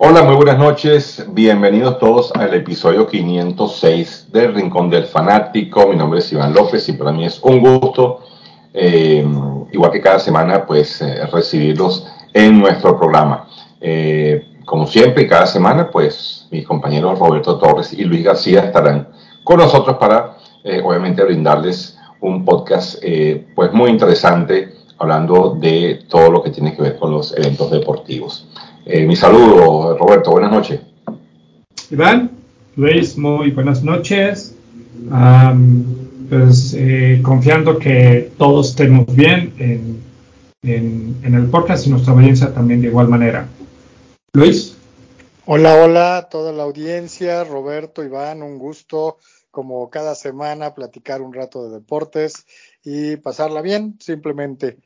Hola, muy buenas noches. Bienvenidos todos al episodio 506 del Rincón del Fanático. Mi nombre es Iván López y para mí es un gusto, eh, igual que cada semana, pues eh, recibirlos en nuestro programa. Eh, como siempre, cada semana, pues mis compañeros Roberto Torres y Luis García estarán con nosotros para, obviamente, brindarles un podcast, pues muy interesante, hablando de todo lo que tiene que ver con los eventos deportivos. Eh, mi saludo, Roberto, buenas noches. Iván, Luis, muy buenas noches. pues eh, confiando que todos estemos bien en, en, el podcast y nuestra audiencia también de igual manera. Luis. Hola, hola toda la audiencia, Roberto, Iván, un gusto como cada semana platicar un rato de deportes y pasarla bien, simplemente.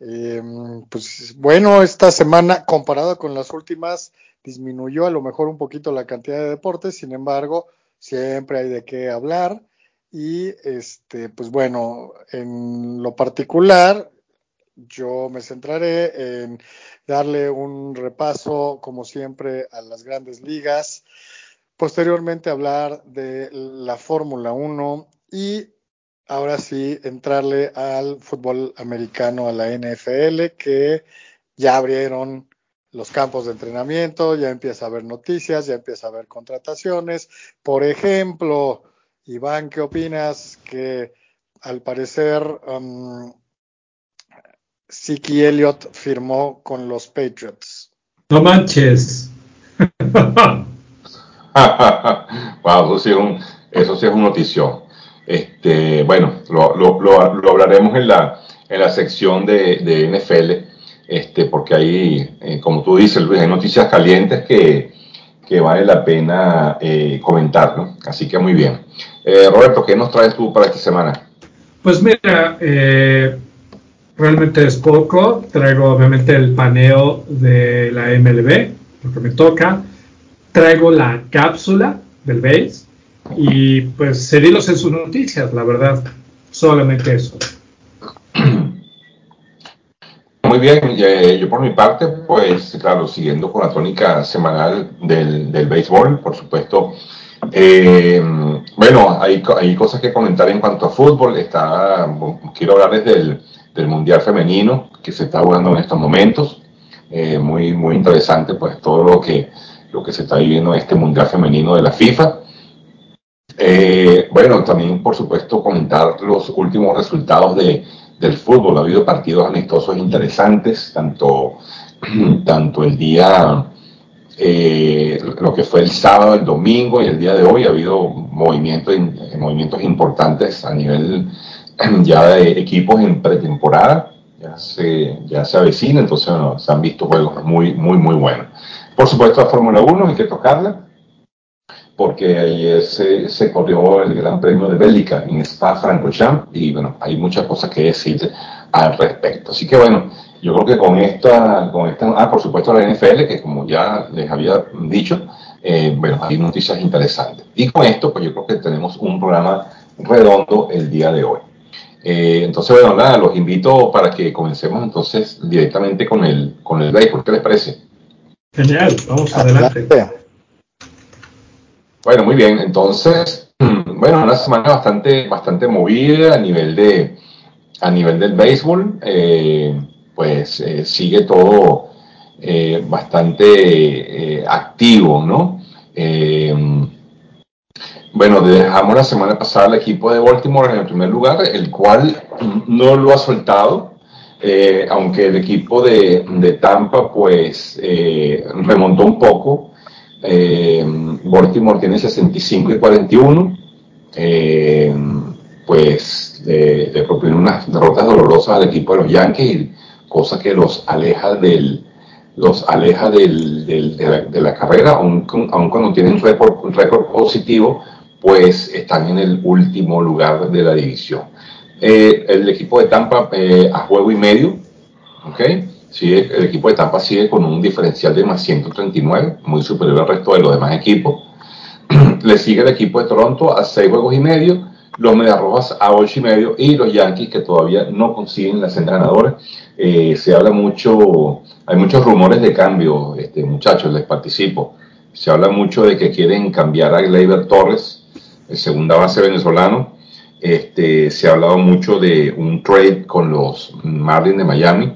Eh, pues bueno, esta semana comparado con las últimas disminuyó a lo mejor un poquito la cantidad de deportes, sin embargo, siempre hay de qué hablar. Y este, pues bueno, en lo particular, yo me centraré en darle un repaso, como siempre, a las grandes ligas, posteriormente hablar de la Fórmula 1 y ahora sí entrarle al fútbol americano, a la NFL, que ya abrieron los campos de entrenamiento, ya empieza a haber noticias, ya empieza a haber contrataciones. Por ejemplo, Iván, ¿qué opinas? Que al parecer um, Siki Elliott firmó con los Patriots. No manches. wow, eso sí es un, eso sí es un notición. Este, bueno, lo, lo, lo, hablaremos en la, en la sección de, de NFL, este, porque ahí, eh, como tú dices, Luis, hay noticias calientes que, que vale la pena eh, comentar, ¿no? Así que muy bien. Eh, Roberto, ¿qué nos traes tú para esta semana? Pues mira, realmente es poco. Traigo obviamente el paneo de la MLB, porque me toca. Traigo la cápsula del base y pues seguirlos en sus noticias, la verdad. Solamente eso. Muy bien, eh, yo por mi parte, pues claro, siguiendo con la tónica semanal del, del béisbol, por supuesto. Eh, bueno, hay, hay cosas que comentar en cuanto a fútbol. Está, quiero hablarles del, del Mundial Femenino que se está jugando en estos momentos. Eh, muy, muy interesante, pues todo lo que, lo que se está viviendo en este Mundial Femenino de la FIFA. Eh, bueno, también por supuesto comentar los últimos resultados de, del fútbol. Ha habido partidos amistosos interesantes, tanto, tanto el día, eh, lo que fue el sábado, el domingo y el día de hoy. Ha habido movimientos, movimientos importantes a nivel ya de equipos en pretemporada. Ya se, ya se avecina, entonces se han visto juegos muy, muy, muy buenos. Por supuesto, la Fórmula 1 hay que tocarla porque ayer se, se, corrió el Gran Premio de Bélgica en Spa-Francorchamps y bueno, hay muchas cosas que decir al respecto. Así que bueno, yo creo que con esta, con esta, ah, por supuesto la NFL, que como ya les había dicho, eh, bueno, hay noticias interesantes. Y con esto, pues yo creo que tenemos un programa redondo el día de hoy. Eh, entonces, bueno, nada, los invito para que comencemos entonces directamente con el, con el break. ¿Qué les parece? Genial, vamos adelante. Bueno, muy bien. Entonces, bueno, una semana bastante, bastante movida a nivel de, a nivel del béisbol. Eh, pues eh, sigue todo eh, bastante activo, ¿no? bueno, dejamos la semana pasada al equipo de Baltimore en el primer lugar, el cual no lo ha soltado. aunque el equipo de, de Tampa pues remontó un poco, eh, Baltimore tiene 65 y 41. Eh, pues le, propone unas derrotas dolorosas al equipo de los Yankees, cosa que los aleja del los aleja del, de, la, carrera, aun, cuando tienen un récord positivo, pues están en el último lugar de la división. Eh, el equipo de Tampa eh, a juego y medio, ¿ok? El equipo de Tampa sigue con un diferencial de más 139, muy superior al resto de los demás equipos. Le sigue el equipo de Toronto a 6 juegos y medio, los Mediarrojas a 8 y medio y los Yankees que todavía no consiguen la senda ganadora. Eh, se habla mucho hay muchos rumores de cambio, este, muchachos, les participo. Se habla mucho de que quieren cambiar a Gleyber Torres, el segunda base venezolano. Este, se ha hablado mucho de un trade con los Marlins de Miami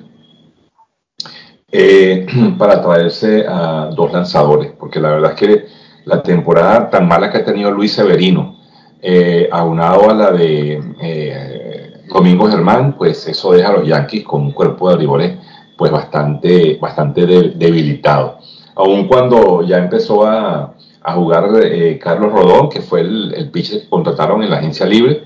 eh, para traerse a dos lanzadores, porque la verdad es que la temporada tan mala que ha tenido Luis Severino, eh, aunado a la de eh, Domingo Germán, pues eso deja a los Yankees con un cuerpo de riboles pues bastante, bastante debilitado. Aun cuando ya empezó a, a jugar eh, Carlos Rodón, que fue el, el pitcher que contrataron en la agencia libre,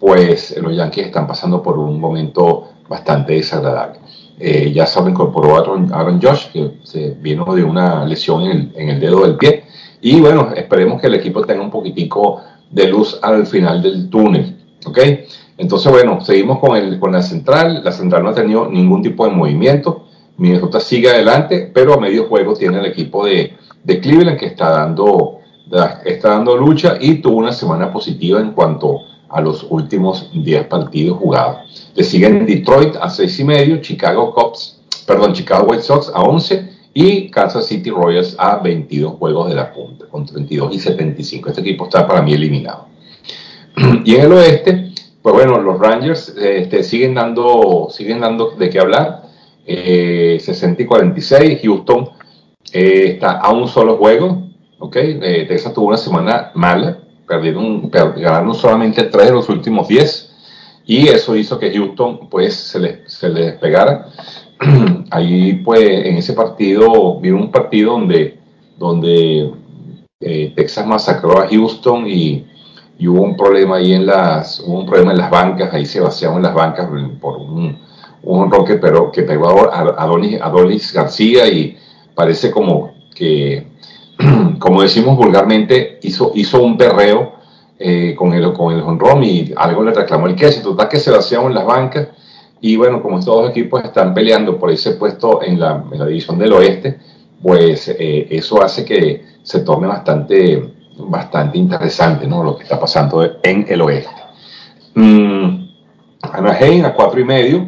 pues los Yankees están pasando por un momento bastante desagradable. Eh, ya se incorporó Aaron, Aaron, Josh, que se vino de una lesión en el, en el, dedo del pie. Y bueno, esperemos que el equipo tenga un poquitico de luz al final del túnel. ¿Ok? Entonces, bueno, seguimos con, el, con la central. La central no ha tenido ningún tipo de movimiento. Minnesota sigue adelante, pero a medio juego tiene el equipo de, de Cleveland que está dando, está dando lucha y tuvo una semana positiva en cuanto a los últimos 10 partidos jugados. Le siguen Detroit a 6 y medio, Chicago Cubs, perdón, Chicago White Sox a 11 y Kansas City Royals a 22 juegos de la punta, con 32 y 75. Este equipo está para mí eliminado. Y en el oeste, pues bueno, los Rangers este, siguen, dando, siguen dando de qué hablar. Eh, 60 y 46, Houston eh, está a un solo juego, ¿ok? Eh, Texas tuvo una semana mala, perdieron, ganaron solamente tres de los últimos 10 y eso hizo que Houston pues se le, se le despegara. Ahí pues en ese partido, vino un partido donde, donde eh, Texas masacró a Houston y, y, hubo un problema ahí en las, hubo un problema en las bancas, ahí se vaciaron las bancas por un, un roque pero que pegó a Adonis, Adonis García y parece como que, como decimos vulgarmente, hizo, hizo un perreo eh, con el con el honrón y algo le reclamó el queso. Total que se vaciaron las bancas y bueno, como estos dos equipos están peleando por ese puesto en la, en la división del oeste, pues eh, eso hace que se torne bastante, bastante interesante ¿no? lo que está pasando en el oeste. Mm, Anaheim a cuatro y medio,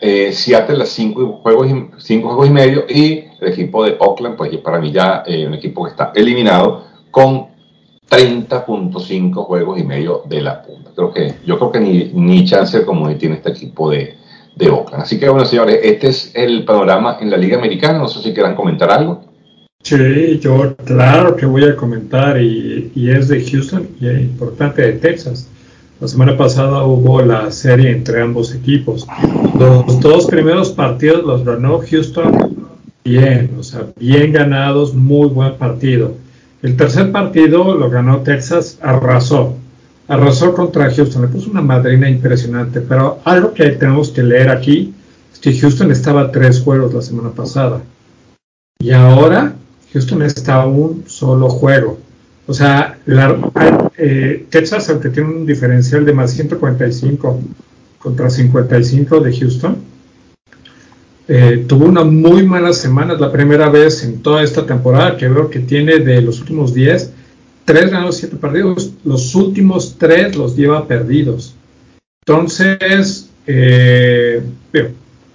eh, Seattle a cinco juegos, y, cinco juegos y medio y el equipo de Oakland, pues para mí ya eh, un equipo que está eliminado con 30.5 juegos y medio de la punta. Creo que, yo creo que ni, ni chance como tiene este equipo de, de Oakland. Así que bueno, señores, este es el panorama en la Liga Americana. No sé si quieran comentar algo. Sí, yo claro que voy a comentar y, y es de Houston y es importante de Texas. La semana pasada hubo la serie entre ambos equipos. Los dos primeros partidos los ganó Houston bien, o sea, bien ganados, muy buen partido. El tercer partido lo ganó Texas, arrasó, arrasó contra Houston, le puso una madrina impresionante, pero algo que tenemos que leer aquí es que Houston estaba tres juegos la semana pasada y ahora Houston está a un solo juego. O sea, eh, Texas, aunque tiene un diferencial de más 145 contra 55 de Houston, eh, tuvo una muy mala semana, es la primera vez en toda esta temporada que veo que tiene de los últimos 10, 3 ganados, 7 perdidos. Los últimos 3 los lleva perdidos. Entonces, eh,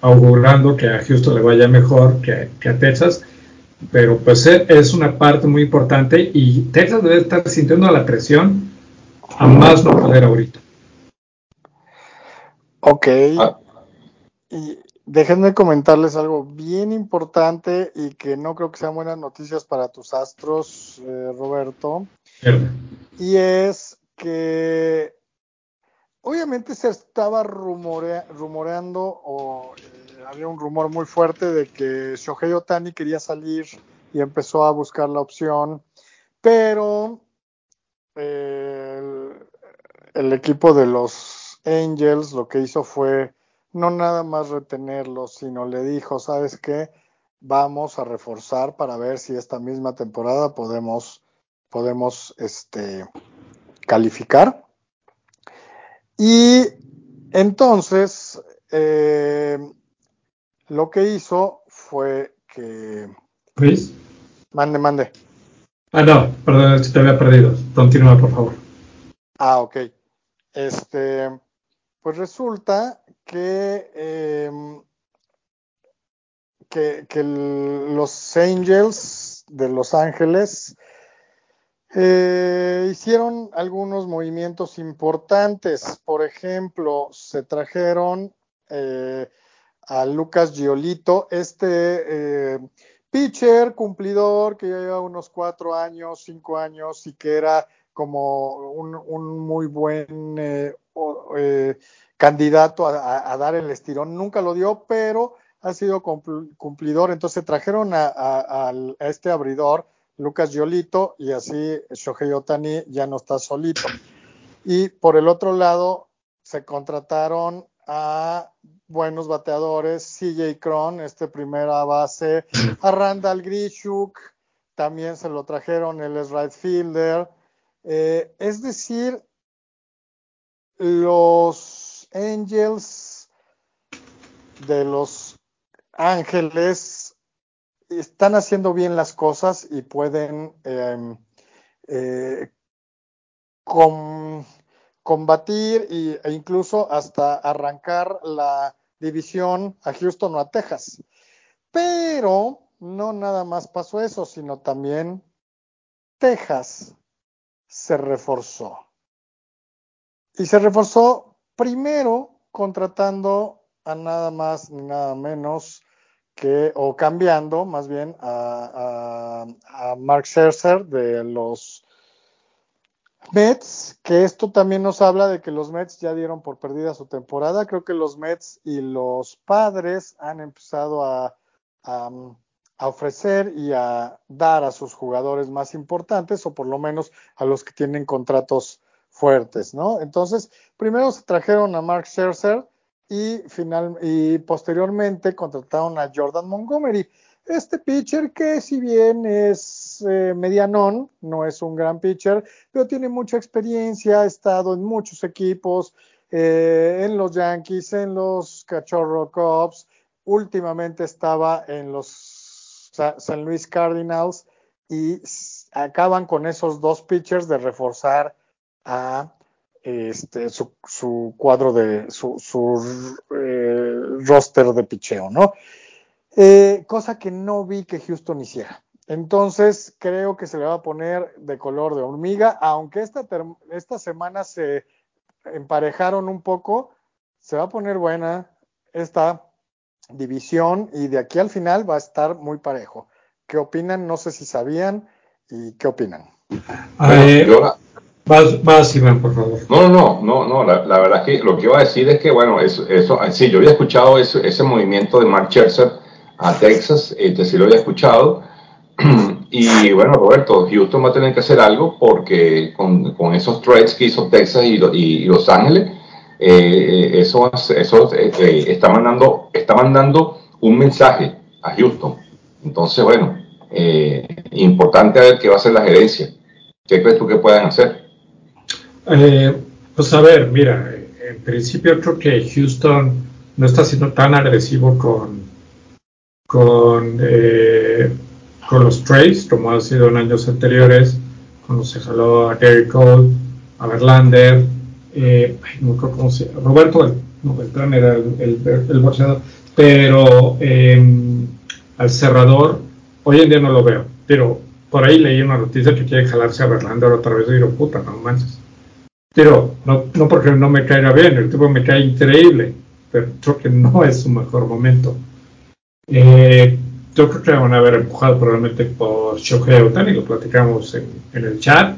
augurando que a Houston le vaya mejor que, que, a Texas, pero pues eh, es una parte muy importante y Texas debe estar sintiendo la presión a más no poder ahorita. Ok. Ah. Y déjenme comentarles algo bien importante y que no creo que sean buenas noticias para tus astros, eh, Roberto. Y es que obviamente se estaba rumoreando o eh, había un rumor muy fuerte de que Shohei Otani quería salir y empezó a buscar la opción, pero eh, el, el equipo de los Angels lo que hizo fue no nada más retenerlo, sino le dijo, ¿sabes qué? Vamos a reforzar para ver si esta misma temporada podemos, podemos este, calificar. Y entonces, eh, lo que hizo fue que... ¿Luis? Mande, mande. Ah, no, perdón, si te había perdido. Continúa, por favor. Ah, ok. Este, pues resulta que, eh, que, los Angels de Los Ángeles eh, hicieron algunos movimientos importantes. Por ejemplo, se trajeron eh, a Lucas Giolito, este pitcher cumplidor que ya lleva unos cuatro años, cinco años y que era como un, muy buen eh, candidato a, dar el estirón. Nunca lo dio, pero ha sido cumplidor. Entonces trajeron a, este abridor, Lucas Giolito, y así Shohei Otani ya no está solito. Y por el otro lado, se contrataron a buenos bateadores, CJ Cron, este primera base, a Randall Grishuk, también se lo trajeron, él es right fielder. Eh, es decir, los Angels de los Ángeles están haciendo bien las cosas y pueden em, eh, combatir e incluso hasta arrancar la división a Houston o a Texas. Pero no nada más pasó eso, sino también Texas se reforzó. Y se reforzó primero contratando a nada más ni nada menos que, o cambiando más bien a, a Mark Scherzer de los Mets, que esto también nos habla de que los Mets ya dieron por perdida su temporada. Creo que los Mets y los padres han empezado a, ofrecer y a dar a sus jugadores más importantes, o por lo menos a los que tienen contratos fuertes, ¿no? Entonces, primero se trajeron a Mark Scherzer y, final, y posteriormente contrataron a Jordan Montgomery. Este pitcher que si bien es eh, medianón, no es un gran pitcher, pero tiene mucha experiencia, ha estado en muchos equipos, eh, en los Yankees, en los Cachorro Cubs, últimamente estaba en los San Luis Cardinals y acaban con esos dos pitchers de reforzar a este, su, cuadro de su, eh, roster de picheo, ¿no? Eh, cosa que no vi que Houston hiciera. Entonces creo que se le va a poner de color de hormiga, aunque esta, esta semana se emparejaron un poco, se va a poner buena esta división y de aquí al final va a estar muy parejo. ¿Qué opinan? No sé si sabían y qué opinan. Vas, Iván, por favor. No, no, no, no, la, verdad es que lo que iba a decir es que, bueno, eso, eso sí, yo había escuchado ese, ese movimiento de Mark Scherzer a Texas, este sí lo había escuchado. Y bueno, Roberto, Houston va a tener que hacer algo porque con, con esos trades que hizo Texas y, y, Los Ángeles, eh, eso, eso eh, eh, está, mandando, está mandando un mensaje a Houston. Entonces, bueno, eh, importante ver qué va a hacer la gerencia. ¿Qué crees tú que puedan hacer? Pues a ver, mira, en principio creo que Houston no está siendo tan agresivo con con, eh, con los trades, como ha sido en años anteriores, cuando se jaló a Gary Cole, a Verlander, eh, no creo cómo se Roberto no, Beltrán era el, el, boxeador, pero em, al cerrador, hoy en día no lo veo, pero por ahí leí una noticia que quiere jalarse a Verlander otra vez y digo, puta, no manches. Pero no, no porque no me caiga bien, el tipo me cae increíble, pero creo que no es su mejor momento. Eh, yo creo que van a haber empujado probablemente por Shohei Otani, lo platicamos en, el chat.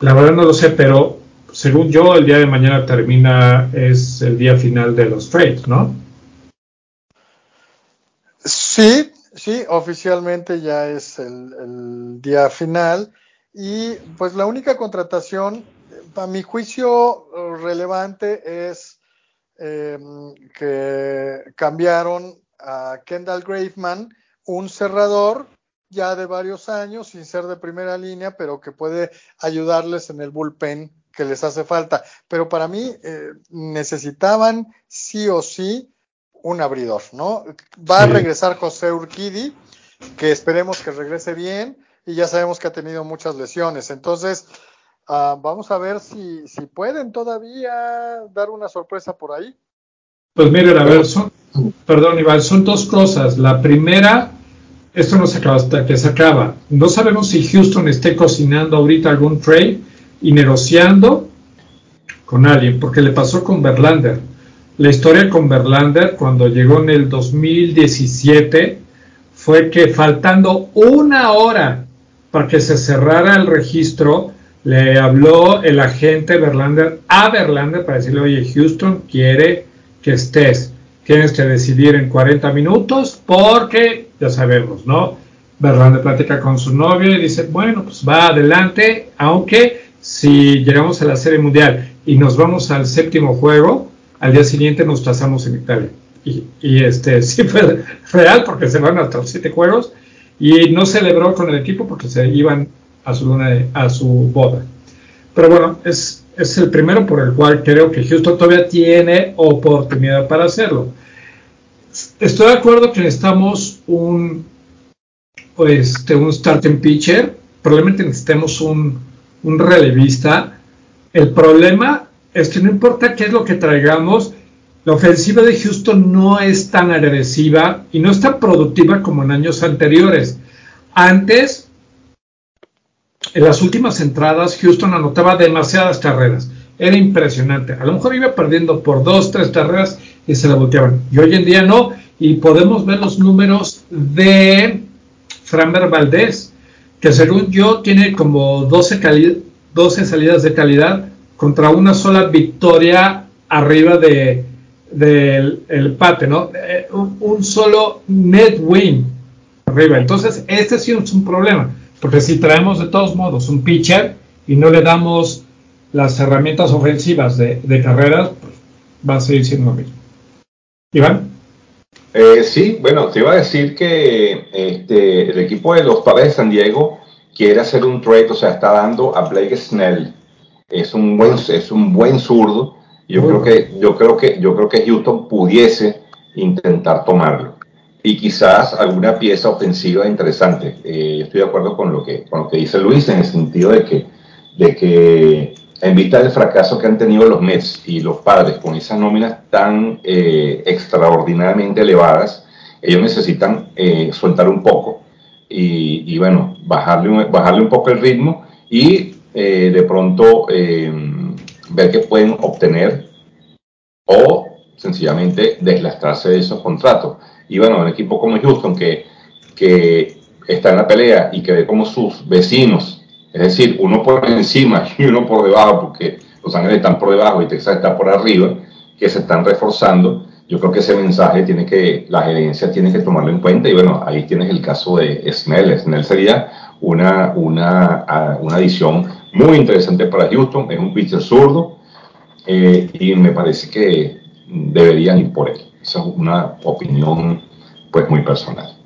La verdad no lo sé, pero según yo, el día de mañana termina, es el día final de los trades, ¿no? Sí, sí, oficialmente ya es el, día final. Y pues la única contratación, a mi juicio, relevante es eh, que cambiaron a Kendall Graveman, un cerrador ya de varios años, sin ser de primera línea, pero que puede ayudarles en el bullpen que les hace falta. Pero para mí eh, necesitaban sí o sí un abridor, ¿no? Va a regresar José Urquidi, que esperemos que regrese bien, y ya sabemos que ha tenido muchas lesiones. Entonces, ah, vamos a ver si, si pueden todavía dar una sorpresa por ahí. Pues miren, a ver, son, perdón Iván, son dos cosas. La primera, esto no se acaba hasta que se acaba. No sabemos si Houston esté cocinando ahorita algún trade y negociando con alguien, porque le pasó con Verlander. La historia con Verlander cuando llegó en el 2017 fue que faltando una hora para que se cerrara el registro, le habló el agente Verlander a Verlander para decirle, oye, Houston quiere que estés, tienes que decidir en 40 minutos porque, ya sabemos, ¿no? Verlander platica con su novia y dice, bueno, pues va adelante, aunque si llegamos a la Serie Mundial y nos vamos al séptimo juego, al día siguiente nos pasamos en Italia. Y, y este sí fue real porque se van hasta los siete juegos y no celebró con el equipo porque se iban a su, luna a su boda. Pero bueno, es, es el primero por el cual creo que Houston todavía tiene oportunidad para hacerlo. Estoy de acuerdo que necesitamos un, pues, un starting pitcher, probablemente necesitemos un, un relevista. El problema es que no importa qué es lo que traigamos, la ofensiva de Houston no es tan agresiva y no es tan productiva como en años anteriores. Antes, en las últimas entradas, Houston anotaba demasiadas carreras. Era impresionante. A lo mejor iba perdiendo por dos, tres carreras y se la volteaban. Y hoy en día no. Y podemos ver los números de Framber Valdez, que según yo tiene como 12, 12 salidas de calidad contra una sola victoria arriba de del el pate, ¿no? Eh, un, solo net win arriba. Entonces, este sí es un problema, porque si traemos de todos modos un pitcher y no le damos las herramientas ofensivas de, carreras, pues va a seguir siendo lo mismo. Iván. Eh, sí, bueno, te iba a decir que este, el equipo de los Padres de San Diego quiere hacer un trade, o sea, está dando a Blake Snell. Es un buen, es un buen zurdo yo creo que, yo creo que, yo creo que Houston pudiese intentar tomarlo. Y quizás alguna pieza ofensiva interesante. Eh, estoy de acuerdo con lo que, con lo que dice Luis en el sentido de que, de que en vista del fracaso que han tenido los Mets y los padres con esas nóminas tan eh, extraordinariamente elevadas, ellos necesitan eh, soltar un poco y, bueno, bajarle, bajarle un poco el ritmo y de pronto ver qué pueden obtener o sencillamente deslastrarse de esos contratos. Y bueno, un equipo como Houston que, que está en la pelea y que ve como sus vecinos, es decir, uno por encima y uno por debajo, porque Los Ángeles están por debajo y Texas está por arriba, que se están reforzando. Yo creo que ese mensaje tiene que, la gerencia tiene que tomarlo en cuenta y bueno, ahí tienes el caso de Snell. Snell sería una, una, una adición muy interesante para Houston, es un pitcher zurdo eh, y me parece que deberían ir por él. Esa es una opinión pues muy personal.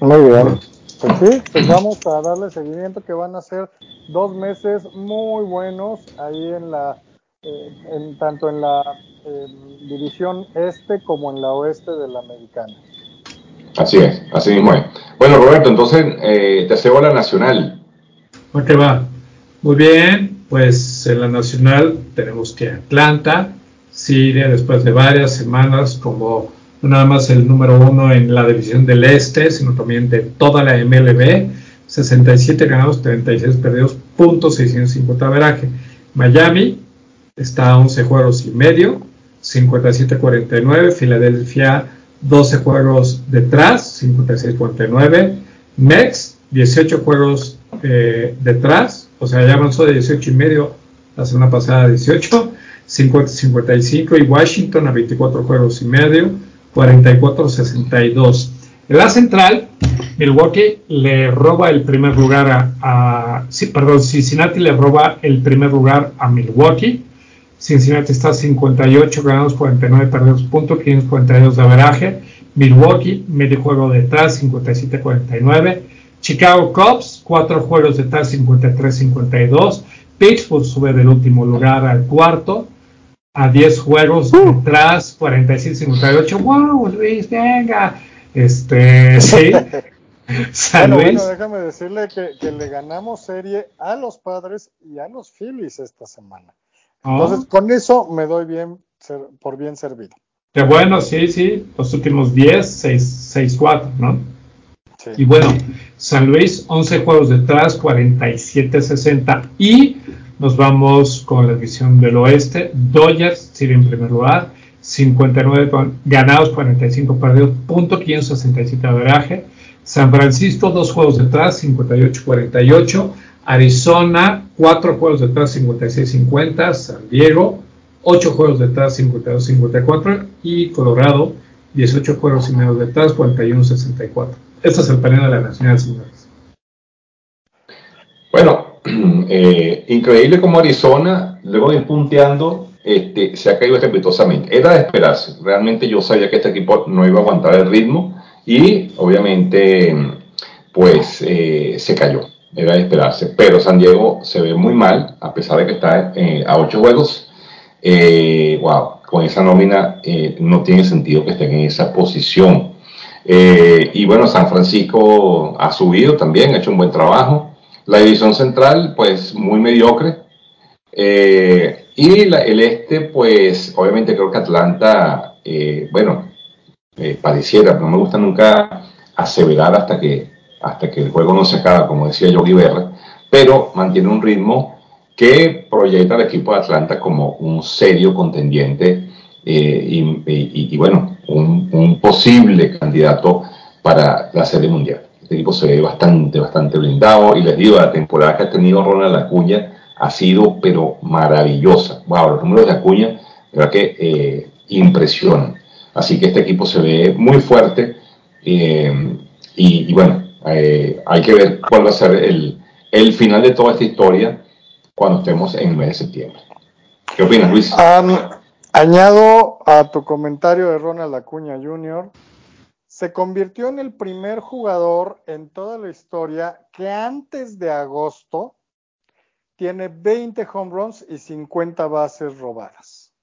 Muy bien. Pues sí, pues vamos a darle seguimiento que van a ser dos meses muy buenos ahí en la, eh, en, tanto en la eh, división este como en la oeste de la americana. Así es, así mismo es. Bueno, Roberto, entonces eh, te hacemos la nacional. ¿Cómo va? Muy bien, pues en la nacional tenemos que Atlanta sigue después de varias semanas como no nada más el número uno en la división del este, sino también de toda la MLB. 67 ganados, 36 perdidos, punto 650 veraje. Miami está a 11 juegos y medio, 57-49. Filadelfia 12 juegos detrás, 56-49. Mex, 18 juegos eh, detrás, o sea, ya avanzó de 18 y medio la semana pasada 18, 50-55 y Washington a 24 juegos y medio, 44-62. En la central, Milwaukee le roba el primer lugar a, a perdón, Cincinnati le roba el primer lugar a Milwaukee, Cincinnati está 58 ganados, 49 perdidos, punto 542 de averaje. Milwaukee, medio juego detrás, 57-49. Chicago Cubs, cuatro juegos detrás, 53-52. Pittsburgh sube del último lugar al cuarto, a 10 juegos uh. detrás, 46-58. ¡Wow, Luis, venga! Este, sí. San bueno, Luis. bueno, déjame decirle que, que le ganamos serie a los padres y a los Phillies esta semana. Entonces, con eso me doy bien por bien servido. Qué bueno, sí, sí. Los últimos 10, 6-4, ¿no? Sí. Y bueno, San Luis, 11 juegos detrás, 47-60. Y nos vamos con la división del oeste. Dodgers sigue en primer lugar, 59 ganados, 45 perdidos, punto 567 de. San Francisco, dos juegos detrás, 58-48. Arizona, cuatro juegos detrás, 56-50. San Diego, ocho juegos detrás, 52-54. Y Colorado, 18 juegos y medio detrás, 41-64. Este es el panel de la Nacional, señores. Bueno, eh, increíble como Arizona, luego de punteando, este, se ha caído estrepitosamente. Era de esperarse. Realmente yo sabía que este equipo no iba a aguantar el ritmo y obviamente pues eh, se cayó. Era de esperarse. Pero San Diego se ve muy mal, a pesar de que está eh, a ocho juegos. wow, con esa nómina no tiene sentido que estén en esa posición. y bueno, San Francisco ha subido también, ha hecho un buen trabajo. La división central, pues muy mediocre. Eh, y el este, pues obviamente creo que Atlanta, eh, bueno, eh, pareciera, no me gusta nunca aseverar hasta que, hasta que el juego no se acaba, como decía Yogi Berra, pero mantiene un ritmo que proyecta al equipo de Atlanta como un serio contendiente y, bueno, un posible candidato para la Serie Mundial. Este equipo se ve bastante, bastante blindado. Y les digo, la temporada que ha tenido Ronald Acuña ha sido, pero maravillosa. Wow, los números de Acuña, verdad que eh, impresionan. Así que este equipo se ve muy fuerte. Eh, y, bueno, eh, hay que ver cuál va a ser el, el, final de toda esta historia cuando estemos en el mes de septiembre. ¿Qué opinas, Luis? añado a tu comentario de Ronald Acuña Jr se convirtió en el primer jugador en toda la historia que antes de agosto tiene 20 home runs y 50 bases robadas.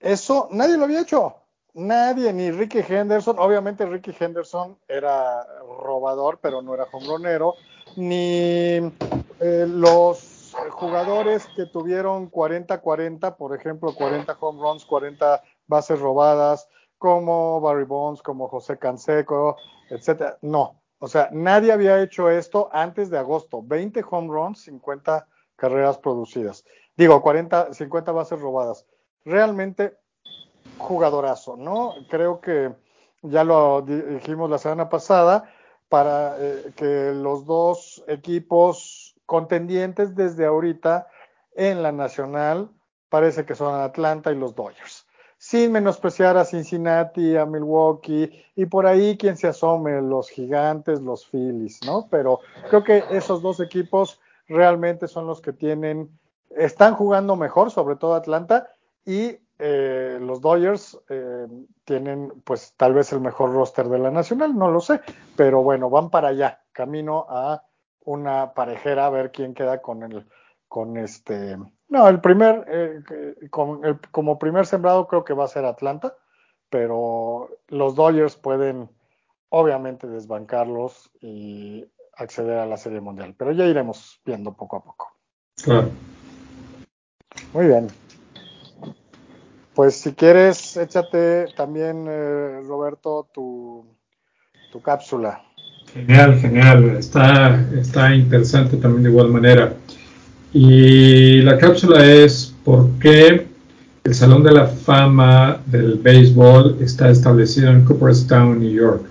Eso nadie lo había hecho. Nadie, ni Ricky Henderson. Obviamente Ricky Henderson era robador, pero no era homeronero. Ni eh, los jugadores que tuvieron 40-40, por ejemplo, 40 home runs, 40 bases robadas, como Barry Bonds, como José Canseco, etcétera. No, o sea, nadie había hecho esto antes de agosto. 20 home runs, 50 carreras producidas. Digo, 40, 50 bases robadas. Realmente jugadorazo, ¿no? Creo que ya lo dijimos la semana pasada, para eh, que los dos equipos contendientes desde ahorita en la nacional parece que son Atlanta y los Dodgers sin menospreciar a Cincinnati, a Milwaukee y por ahí quien se asome, los gigantes, los Phillies, ¿no? Pero creo que esos dos equipos realmente son los que tienen, están jugando mejor, sobre todo Atlanta, y eh, los Dodgers eh, tienen pues tal vez el mejor roster de la nacional, no lo sé, pero bueno, van para allá, camino a una parejera a ver quién queda con el, con este, no, el primer, eh, como primer sembrado creo que va a ser Atlanta, pero los Dodgers pueden obviamente desbancarlos y acceder a la Serie Mundial, pero ya iremos viendo poco a poco. Claro. Muy bien. Pues si quieres, échate también, eh, Roberto, tu, tu cápsula. Genial, genial. Está, está interesante también de igual manera. Y la cápsula es por qué el Salón de la Fama del Béisbol está establecido en Cooperstown, New York.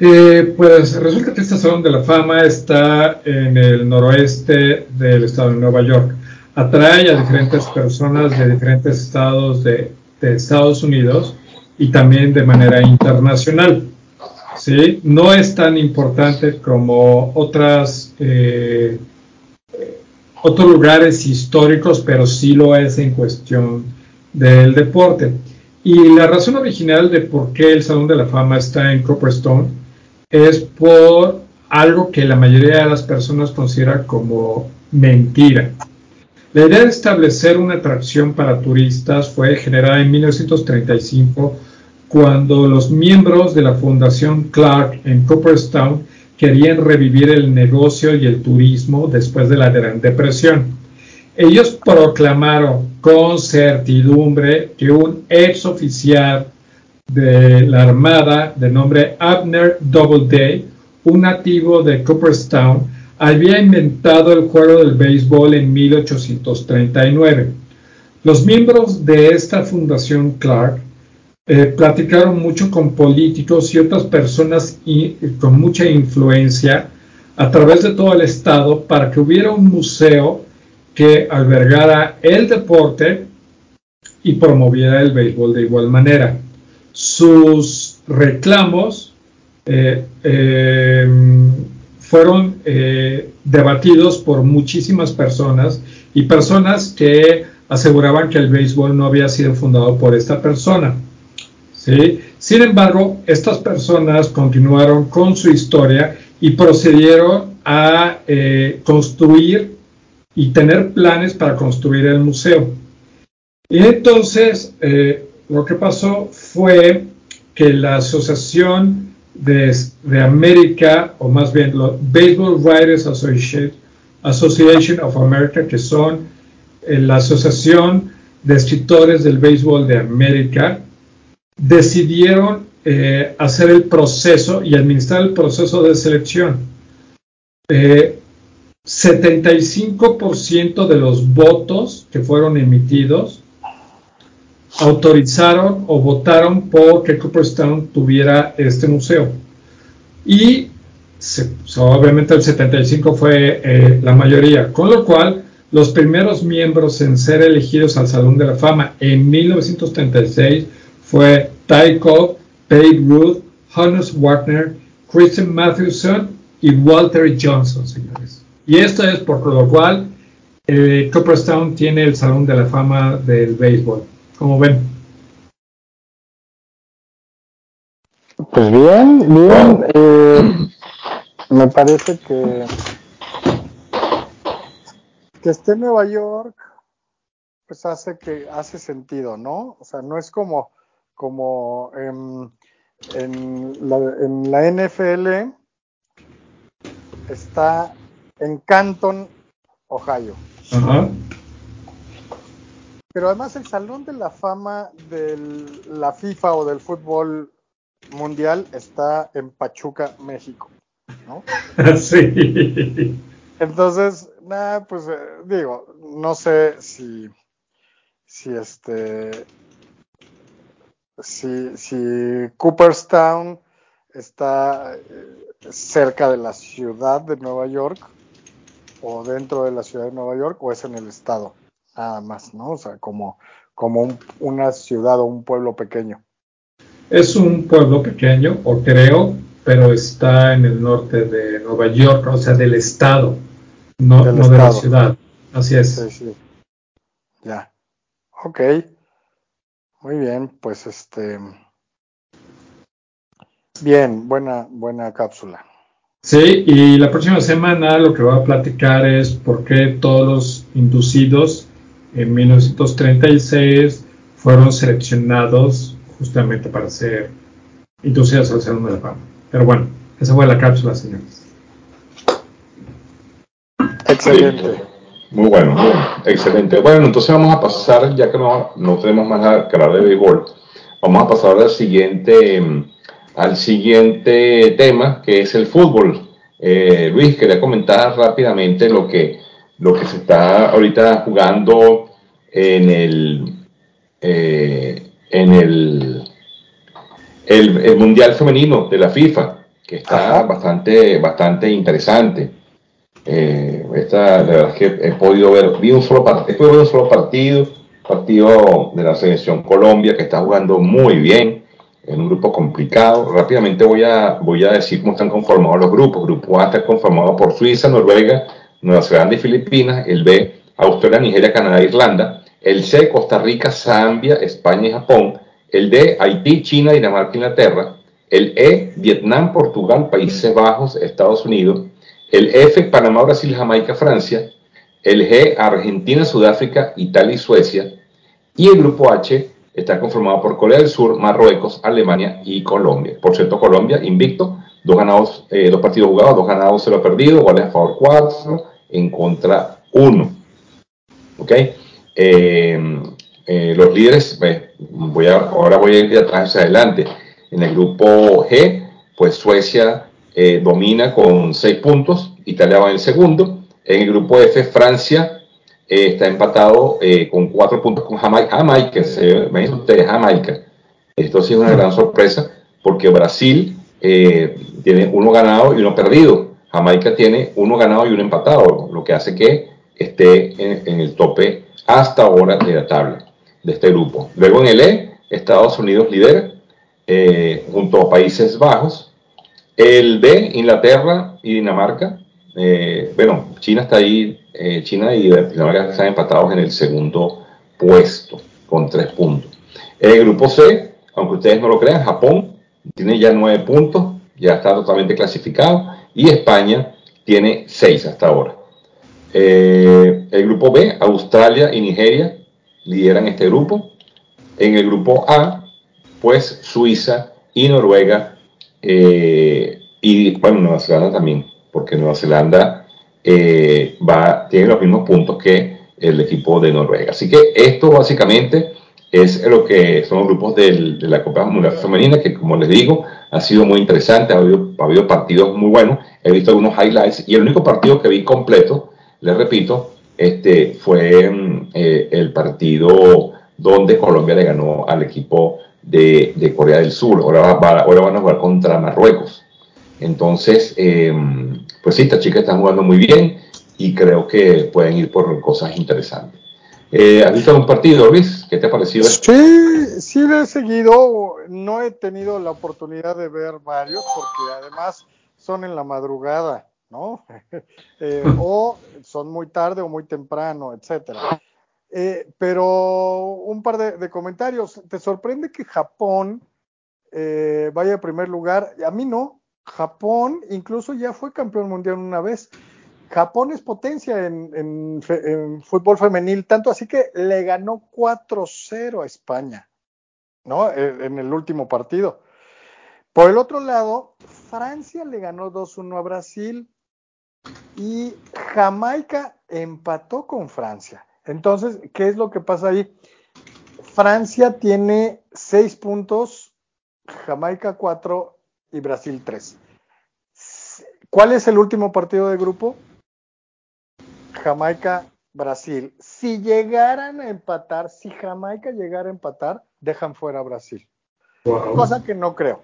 Eh, pues resulta que este Salón de la Fama está en el noroeste del estado de Nueva York. Atrae a diferentes personas de diferentes estados de, Estados Unidos y también de manera internacional. ¿sí? No es tan importante como otras eh, otros lugares históricos, pero sí lo es en cuestión del deporte. Y la razón original de por qué el Salón de la Fama está en Copperstone es por algo que la mayoría de las personas considera como mentira. La idea de establecer una atracción para turistas fue generada en 1935 cuando los miembros de la Fundación Clark en Cooperstown querían revivir el negocio y el turismo después de la Gran Depresión. ellos proclamaron con certidumbre que un ex oficial de la Armada de nombre Abner Doubleday, un nativo de Cooperstown, había inventado el juego del béisbol en 1839. Los miembros de esta fundación Clark eh, platicaron mucho con políticos y otras personas con mucha influencia a través de todo el estado para que hubiera un museo que albergara el deporte y promoviera el béisbol de igual manera. Sus reclamos eh, eh, fueron debatidos por muchísimas personas y personas que aseguraban que el béisbol no había sido fundado por esta persona. Sin embargo, estas personas continuaron con su historia y procedieron a eh, construir y tener planes para construir el museo. Y entonces eh, lo que pasó fue que la Asociación de, América, o más bien la Baseball Writers Association, Association of America, que son eh, la Asociación de Escritores del Béisbol de América, decidieron eh, hacer el proceso y administrar el proceso de selección. 75% eh, de los votos que fueron emitidos autorizaron o votaron por que Cooperstown tuviera este museo. Y obviamente el 75 fue eh, la mayoría, con lo cual los primeros miembros en ser elegidos al Salón de la Fama en 1936 fue Ty Cobb, Babe Ruth, Hannes Wagner, Christian Mathewson y Walter Johnson, señores. Y esto es por lo cual eh, Cooperstown tiene el Salón de la Fama del béisbol. ¿Cómo ven? Pues bien, bien. Eh, me parece que que esté en Nueva York, pues hace que hace sentido, ¿no? O sea, no es como como en, la, NFL está en Canton, Ohio. Pero además el Salón de la Fama de la FIFA o del fútbol mundial está en Pachuca, México. ¿no? Sí. Entonces, nada, pues eh, digo, no sé si, si este si, si Cooperstown está eh, cerca de la ciudad de Nueva York o dentro de la ciudad de Nueva York o es en el estado, nada más, ¿no? O sea, como, como una ciudad o un pueblo pequeño. Es un pueblo pequeño, o creo, pero está en el norte de Nueva York, o sea, del estado, no, no de la ciudad. Así es. Sí, sí. Ya. Ok. Muy bien, pues este. Bien, buena, buena cápsula. Sí, y la próxima semana lo que voy a platicar es por qué todos los inducidos en 1936 fueron seleccionados justamente para ser inducidos al Salón de la Fama. Pero bueno, esa fue la cápsula, señores. Excelente. Muy bueno, excelente. Bueno, entonces vamos a pasar, ya que no, no tenemos más que hablar de béisbol, vamos a pasar al siguiente, al siguiente tema, que es el fútbol. Eh, Luis, quería comentar rápidamente lo que, lo que se está ahorita jugando en el, eh, en el, el, Mundial Femenino de la FIFA, que está bastante, bastante interesante. Eh, esta, la verdad es que he podido ver, vi un solo, un solo partido, partido de la selección Colombia que está jugando muy bien, en un grupo complicado. Rápidamente voy a, voy a decir cómo están conformados los grupos. grupo A está conformado por Suiza, Noruega, Nueva Zelanda y Filipinas. El B, Australia, Nigeria, Canadá e Irlanda. El C, Costa Rica, Zambia, España y Japón. El D, Haití, China, Dinamarca Inglaterra. El E, Vietnam, Portugal, Países Bajos, Estados Unidos el F, Panamá, Brasil, Jamaica, Francia, el G, Argentina, Sudáfrica, Italia y Suecia, y el grupo H está conformado por Corea del Sur, Marruecos, Alemania y Colombia. Por cierto, Colombia invicto, dos ganados, eh, dos partidos jugados, dos ganados, cero perdido, igual a favor cuatro, en contra uno. ¿ok? los líderes, voy ahora voy a ir de atrás hacia adelante. En el grupo G, pues Suecia domina con 6 puntos, Italia va en el segundo. En el grupo F, Francia está empatado con 4 puntos con Jamaica. Jamaica, Jamaica. Esto sí es una gran sorpresa porque Brasil eh, tiene uno ganado y uno perdido. Jamaica tiene uno ganado y uno empatado, lo que hace que esté en, el tope hasta ahora de la tabla de este grupo. Luego en el E, Estados Unidos lidera eh, junto a Países Bajos. El B, Inglaterra y Dinamarca. Eh, bueno, China está ahí, China y Dinamarca están empatados en el segundo puesto con tres puntos. El grupo C, aunque ustedes no lo crean, Japón tiene ya nueve puntos, ya está totalmente clasificado, y España tiene seis hasta ahora. Eh, el grupo B, Australia y Nigeria lideran este grupo. En el grupo A, pues Suiza y Noruega, eh, y bueno, Nueva Zelanda también, porque Nueva Zelanda eh, va, tiene los mismos puntos que el equipo de Noruega. Así que esto básicamente es lo que son los grupos de la Copa Mundial Femenina, que como les digo, ha sido muy interesante, ha habido, ha habido, partidos muy buenos, he visto algunos highlights y el único partido que vi completo, les repito, este, fue mm, eh, el partido donde Colombia le ganó al equipo de, Corea del Sur, ahora, ahora van a jugar contra Marruecos. Entonces, em, pues sí, estas chicas están jugando muy bien y creo que pueden ir por cosas interesantes. Eh, ¿Has visto un partido, Luis? ¿Qué te ha parecido? Sí, sí lo he seguido. No he tenido la oportunidad de ver varios porque además son en la madrugada, ¿no? Eh, o son muy tarde o muy temprano, etcétera. Eh, pero un par de, comentarios. ¿Te sorprende que Japón vaya a primer lugar? A mí no. Japón incluso ya fue campeón mundial una vez. Japón es potencia en, fútbol femenil, tanto así que le ganó 4-0 a España, ¿no? E, en el último partido. Por el otro lado, Francia le ganó 2-1 a Brasil y Jamaica empató con Francia. Entonces, ¿qué es lo que pasa ahí? Francia tiene 6 puntos, Jamaica 4 y Brasil 3. ¿Cuál es el último partido de grupo? Jamaica, Brasil. Si llegaran a empatar, si Jamaica llegara a empatar, dejan fuera a Brasil. Cosa que no creo.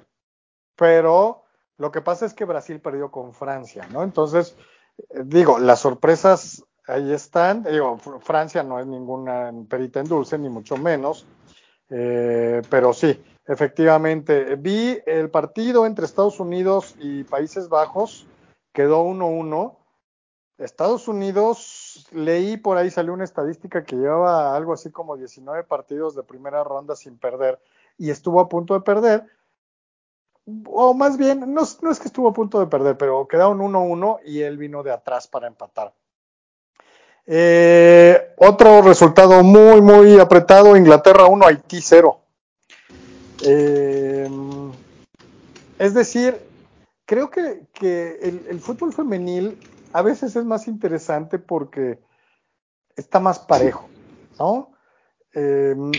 Pero lo que pasa es que Brasil perdió con Francia, ¿no? Entonces, eh, digo, las sorpresas ahí están. Digo, Francia no es ninguna perita en dulce, ni mucho menos. Eh, pero sí, efectivamente, vi el partido entre Estados Unidos y Países Bajos, quedó 1-1 Estados Unidos, leí por ahí, salió una estadística que llevaba algo así como 19 partidos de primera ronda sin perder y estuvo a punto de perder. O más bien, no, es que estuvo a punto de perder, pero quedaron 1-1 y él vino de atrás para empatar. Eh, otro resultado muy, muy apretado, Inglaterra 1, Haití 0. Eh, es decir, creo que, el, fútbol femenil a veces es más interesante porque está más parejo, ¿no? Em,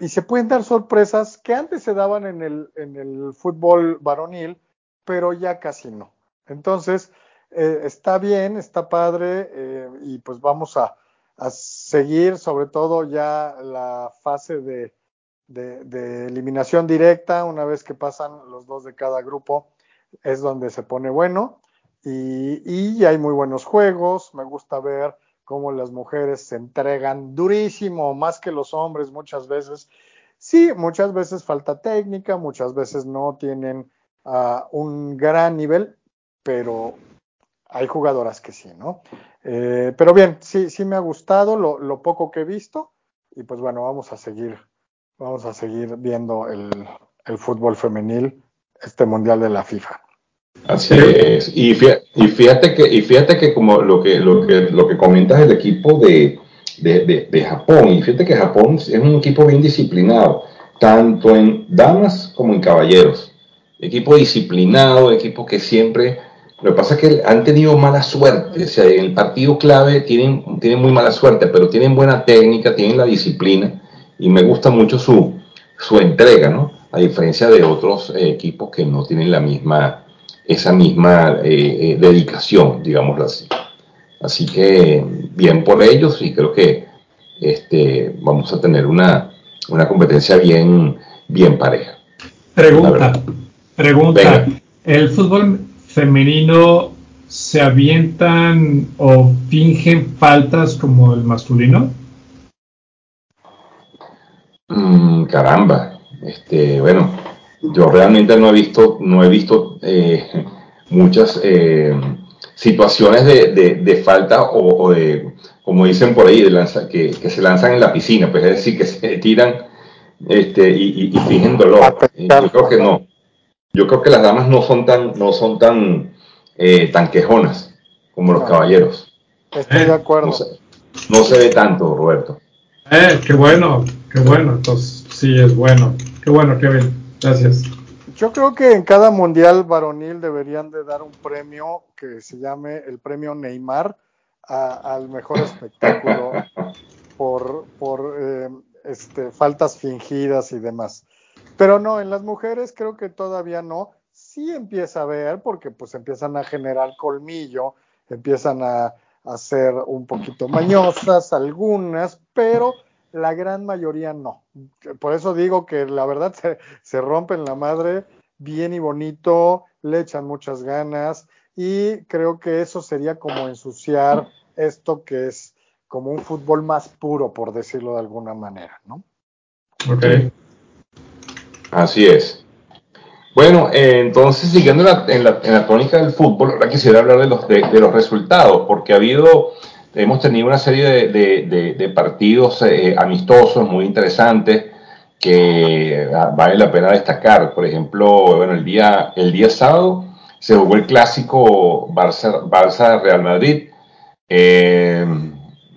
y, se pueden dar sorpresas que antes se daban en el, en el fútbol varonil, pero ya casi no. Entonces, eh, está bien, está padre, eh, y pues vamos a, seguir, sobre todo ya la fase de, de eliminación directa, una vez que pasan los dos de cada grupo, es donde se pone bueno. Y, hay muy buenos juegos, me gusta ver cómo las mujeres se entregan durísimo, más que los hombres muchas veces. Sí, muchas veces falta técnica, muchas veces no tienen ah, un gran nivel, pero hay jugadoras que sí, ¿no? Eh, pero bien, sí, sí me ha gustado lo, poco que he visto y pues bueno, vamos a seguir, vamos a seguir viendo el, fútbol femenil, este mundial de la FIFA. Así es. Y fíjate, que, y fíjate que como lo que, lo que, lo que comentas el equipo de, de, Japón, y fíjate que Japón es un equipo bien disciplinado, tanto en damas como en caballeros. Equipo disciplinado, equipo que siempre Lo que pasa es que han tenido mala suerte. O sea, en el partido clave tienen, tienen muy mala suerte, pero tienen buena técnica, tienen la disciplina y me gusta mucho su, su entrega, ¿no? A diferencia de otros eh, equipos que no tienen la misma, esa misma eh, eh, dedicación, digámoslo así. Así que bien por ellos y creo que este, vamos a tener una, una competencia bien, bien pareja. Pregunta, pregunta. ¿El fútbol femenino se avientan o fingen faltas como el masculino? Mm, caramba, este, bueno, yo realmente no he visto, no he visto eh, muchas eh, situaciones de, falta o, de, como dicen por ahí, de lanza, que, se lanzan en la piscina, pues es decir, que se tiran este, y, y, fingen dolor. Yo creo que no. Yo creo que las damas no son tan, no son tan, eh, tan quejonas como los caballeros. Estoy de acuerdo. No se, ve tanto, Roberto. Eh, qué bueno, qué bueno. Entonces, sí, es bueno. Qué bueno, Kevin. Gracias. Yo creo que en cada mundial varonil deberían de dar un premio que se llame el premio Neymar al mejor espectáculo por, por eh, este, faltas fingidas y demás. Pero no, en las mujeres creo que todavía no. Sí empieza a ver, porque pues empiezan a generar colmillo, empiezan a, a ser un poquito mañosas algunas, pero la gran mayoría no. Por eso digo que la verdad se, se rompen la madre bien y bonito, le echan muchas ganas y creo que eso sería como ensuciar esto que es como un fútbol más puro, por decirlo de alguna manera, ¿no? Ok. Así es. Bueno, eh, entonces siguiendo en la, en, tónica del fútbol, ahora quisiera hablar de los, de, los resultados, porque ha habido, hemos tenido una serie de, partidos eh, amistosos muy interesantes que ah, vale la pena destacar. Por ejemplo, bueno, el día, el día sábado se jugó el clásico Barça-Real Madrid. Eh,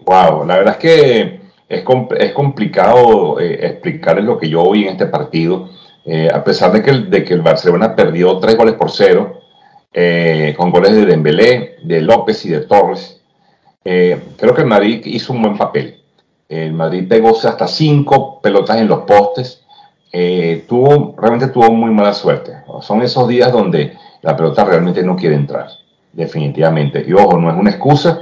wow, la verdad es que es, es complicado explicarles lo que yo vi en este partido eh, a pesar de que, el, Barcelona perdió tres goles por cero, eh, con goles de Dembélé, de López y de Torres, eh, creo que el Madrid hizo un buen papel. El Madrid pegó hasta cinco pelotas en los postes. tuvo, realmente tuvo muy mala suerte. Son esos días donde la pelota realmente no quiere entrar, definitivamente. Y ojo, no es una excusa,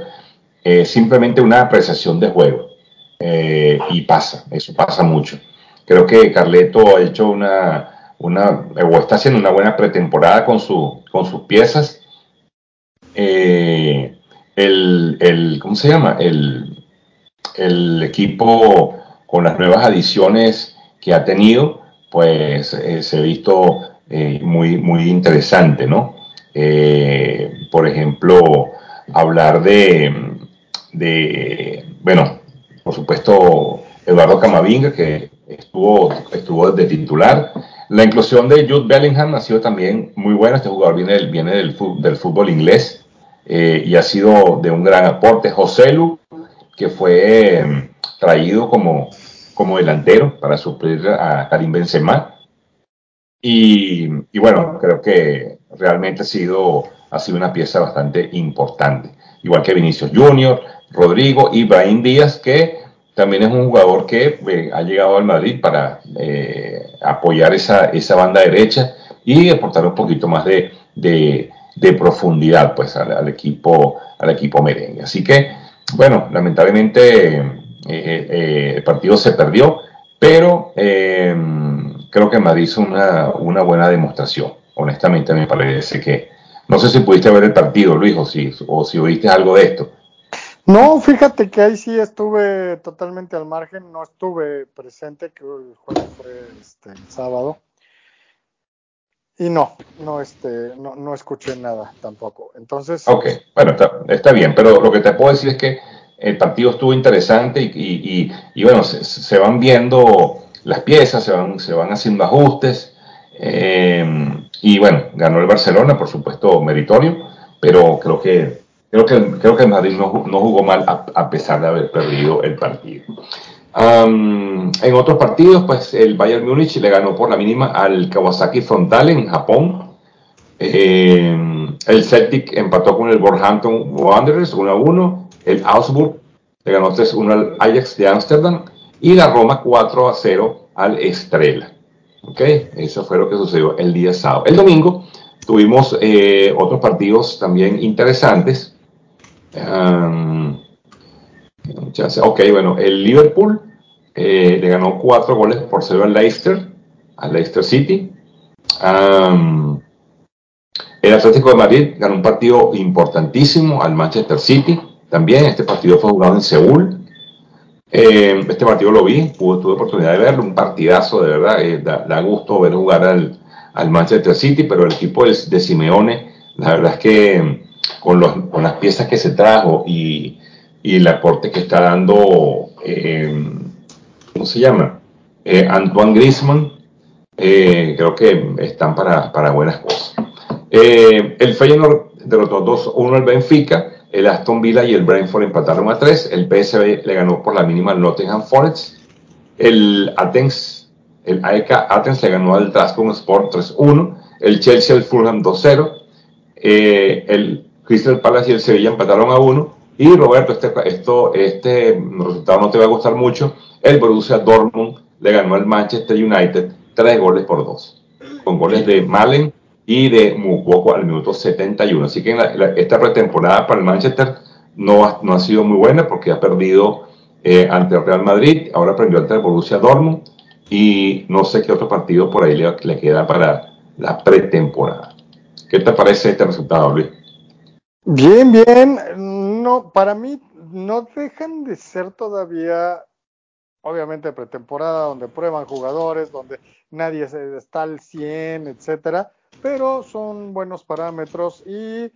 simplemente una apreciación de juego. y pasa, eso pasa mucho. Creo que Carleto ha hecho una, una o está haciendo una buena pretemporada con, su, con sus piezas. Eh, el, el, ¿cómo se llama? El, el equipo con las nuevas adiciones que ha tenido, pues eh, se ha visto eh, muy, muy interesante, ¿no? por ejemplo, hablar de, de, bueno, por supuesto, Eduardo Camavinga, que estuvo, estuvo de titular. La inclusión de Jude Bellingham ha sido también muy buena. Este jugador viene, del, viene del, fútbol inglés eh, y ha sido de un gran aporte. José Lu, que fue em, traído como, como delantero para suplir a Karim Benzema. Y, y, bueno, creo que realmente ha sido, ha sido una pieza bastante importante. Igual que Vinicius Junior, Rodrigo y Brahim Díaz, que también es un jugador que eh, ha llegado al Madrid para eh, apoyar esa, esa, banda derecha y aportar un poquito más de, de, profundidad pues, al, equipo, al equipo merengue. Así que, bueno, lamentablemente eh, el partido se perdió, pero creo que Madrid hizo una, una, buena demostración. Honestamente me parece que, no sé si pudiste ver el partido, Luis, o si, o si oíste algo de esto. No, fíjate que ahí sí estuve totalmente al margen, no estuve presente, que el juego fue este, el sábado. Y no, no, este, no, no escuché nada tampoco. Entonces. Ok, bueno, está, bien, pero lo que te puedo decir es que el partido estuvo interesante y, y, y, bueno, se, van viendo las piezas, se van, se van haciendo ajustes. Eh, y bueno, ganó el Barcelona, por supuesto, meritorio, pero creo que Creo que, creo que el Madrid no, no jugó mal a, pesar de haber perdido el partido. en otros partidos, pues el Bayern Múnich le ganó por la mínima al Kawasaki Frontale en Japón. Eh, el Celtic empató con el Wolverhampton Wanderers 1 a 1. El Augsburg le ganó 3 1 al Ajax de Ámsterdam. Y la Roma 4 a 0 al Estrella. ¿Ok? Eso fue lo que sucedió el día sábado. El domingo tuvimos eh, otros partidos también interesantes. Um, ok, bueno, el Liverpool eh, le ganó 4 goles por 0 al Leicester, al Leicester City. El Atlético de Madrid ganó un partido importantísimo al Manchester City. También este partido fue jugado en Seúl. Eh, este partido lo vi, tuve oportunidad de verlo, un partidazo de verdad. Eh, da, gusto ver jugar al, al, Manchester City, pero el equipo de, de Simeone, la verdad es que con, los, con, las piezas que se trajo y, y el aporte que está dando, eh, ¿cómo se llama? Antoine Griezmann, creo que están para, para buenas cosas. Eh, el Feyenoord derrotó 2-1 al Benfica, el Aston Villa y el Brentford empataron a 3, el PSV le ganó por la mínima al Nottingham Forest, el Athens, el AEK Athens le ganó al Trascom Sport 3-1, el Chelsea al Fulham 2-0, eh, el Crystal Palace y el Sevilla empataron a 1, y Roberto, este, esto, este resultado no te va a gustar mucho, el Borussia Dortmund le ganó al Manchester United 3 goles por 2, con goles de Malen y de Mukoko al minuto 71. Así que esta pretemporada para el Manchester no ha, no ha sido muy buena porque ha perdido eh, ante el Real Madrid, ahora perdió ante el Borussia Dortmund y no sé qué otro partido por ahí le queda para la pretemporada. ¿Qué te parece este resultado, Luis? Bien, bien. No, para mí no dejan de ser todavía, obviamente, pretemporada, donde prueban jugadores, donde nadie está al 100, etcétera pero son buenos parámetros y,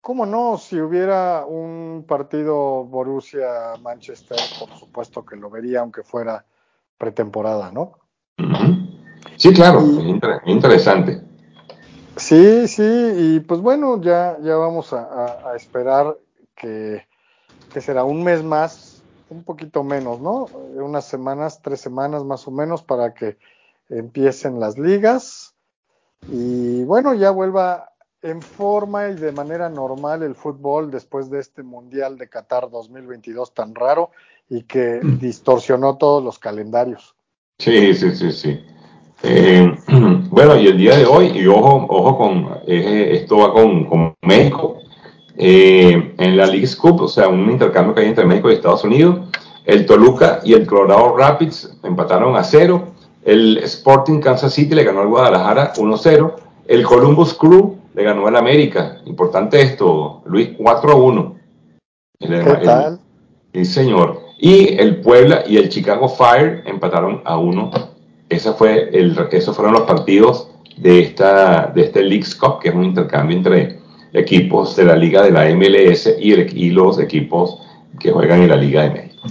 cómo no, si hubiera un partido Borussia-Manchester, por supuesto que lo vería aunque fuera pretemporada, ¿no? Sí, claro, interesante. Sí, sí, y pues bueno, ya, ya vamos a, esperar que, que, será un mes más, un poquito menos, ¿no? Unas semanas, tres semanas más o menos para que empiecen las ligas y bueno, ya vuelva en forma y de manera normal el fútbol después de este Mundial de Qatar 2022 tan raro y que mm. distorsionó todos los calendarios. Sí, sí, sí, sí. Eh, bueno, y el día de hoy, y ojo, ojo con, eh, esto va con, México, eh, en la League Cup, o sea, un intercambio que hay entre México y Estados Unidos, el Toluca y el Colorado Rapids empataron a cero, el Sporting Kansas City le ganó al Guadalajara 1-0. El Columbus Crew le ganó al América. Importante esto, Luis, 4-1. ¿Qué tal? sí, señor. Y el Puebla y el Chicago Fire empataron a 1. El, esos fueron los partidos de, este Leagues Cup, que es un intercambio entre equipos de la Liga de la MLS y, los equipos que juegan en la Liga de México.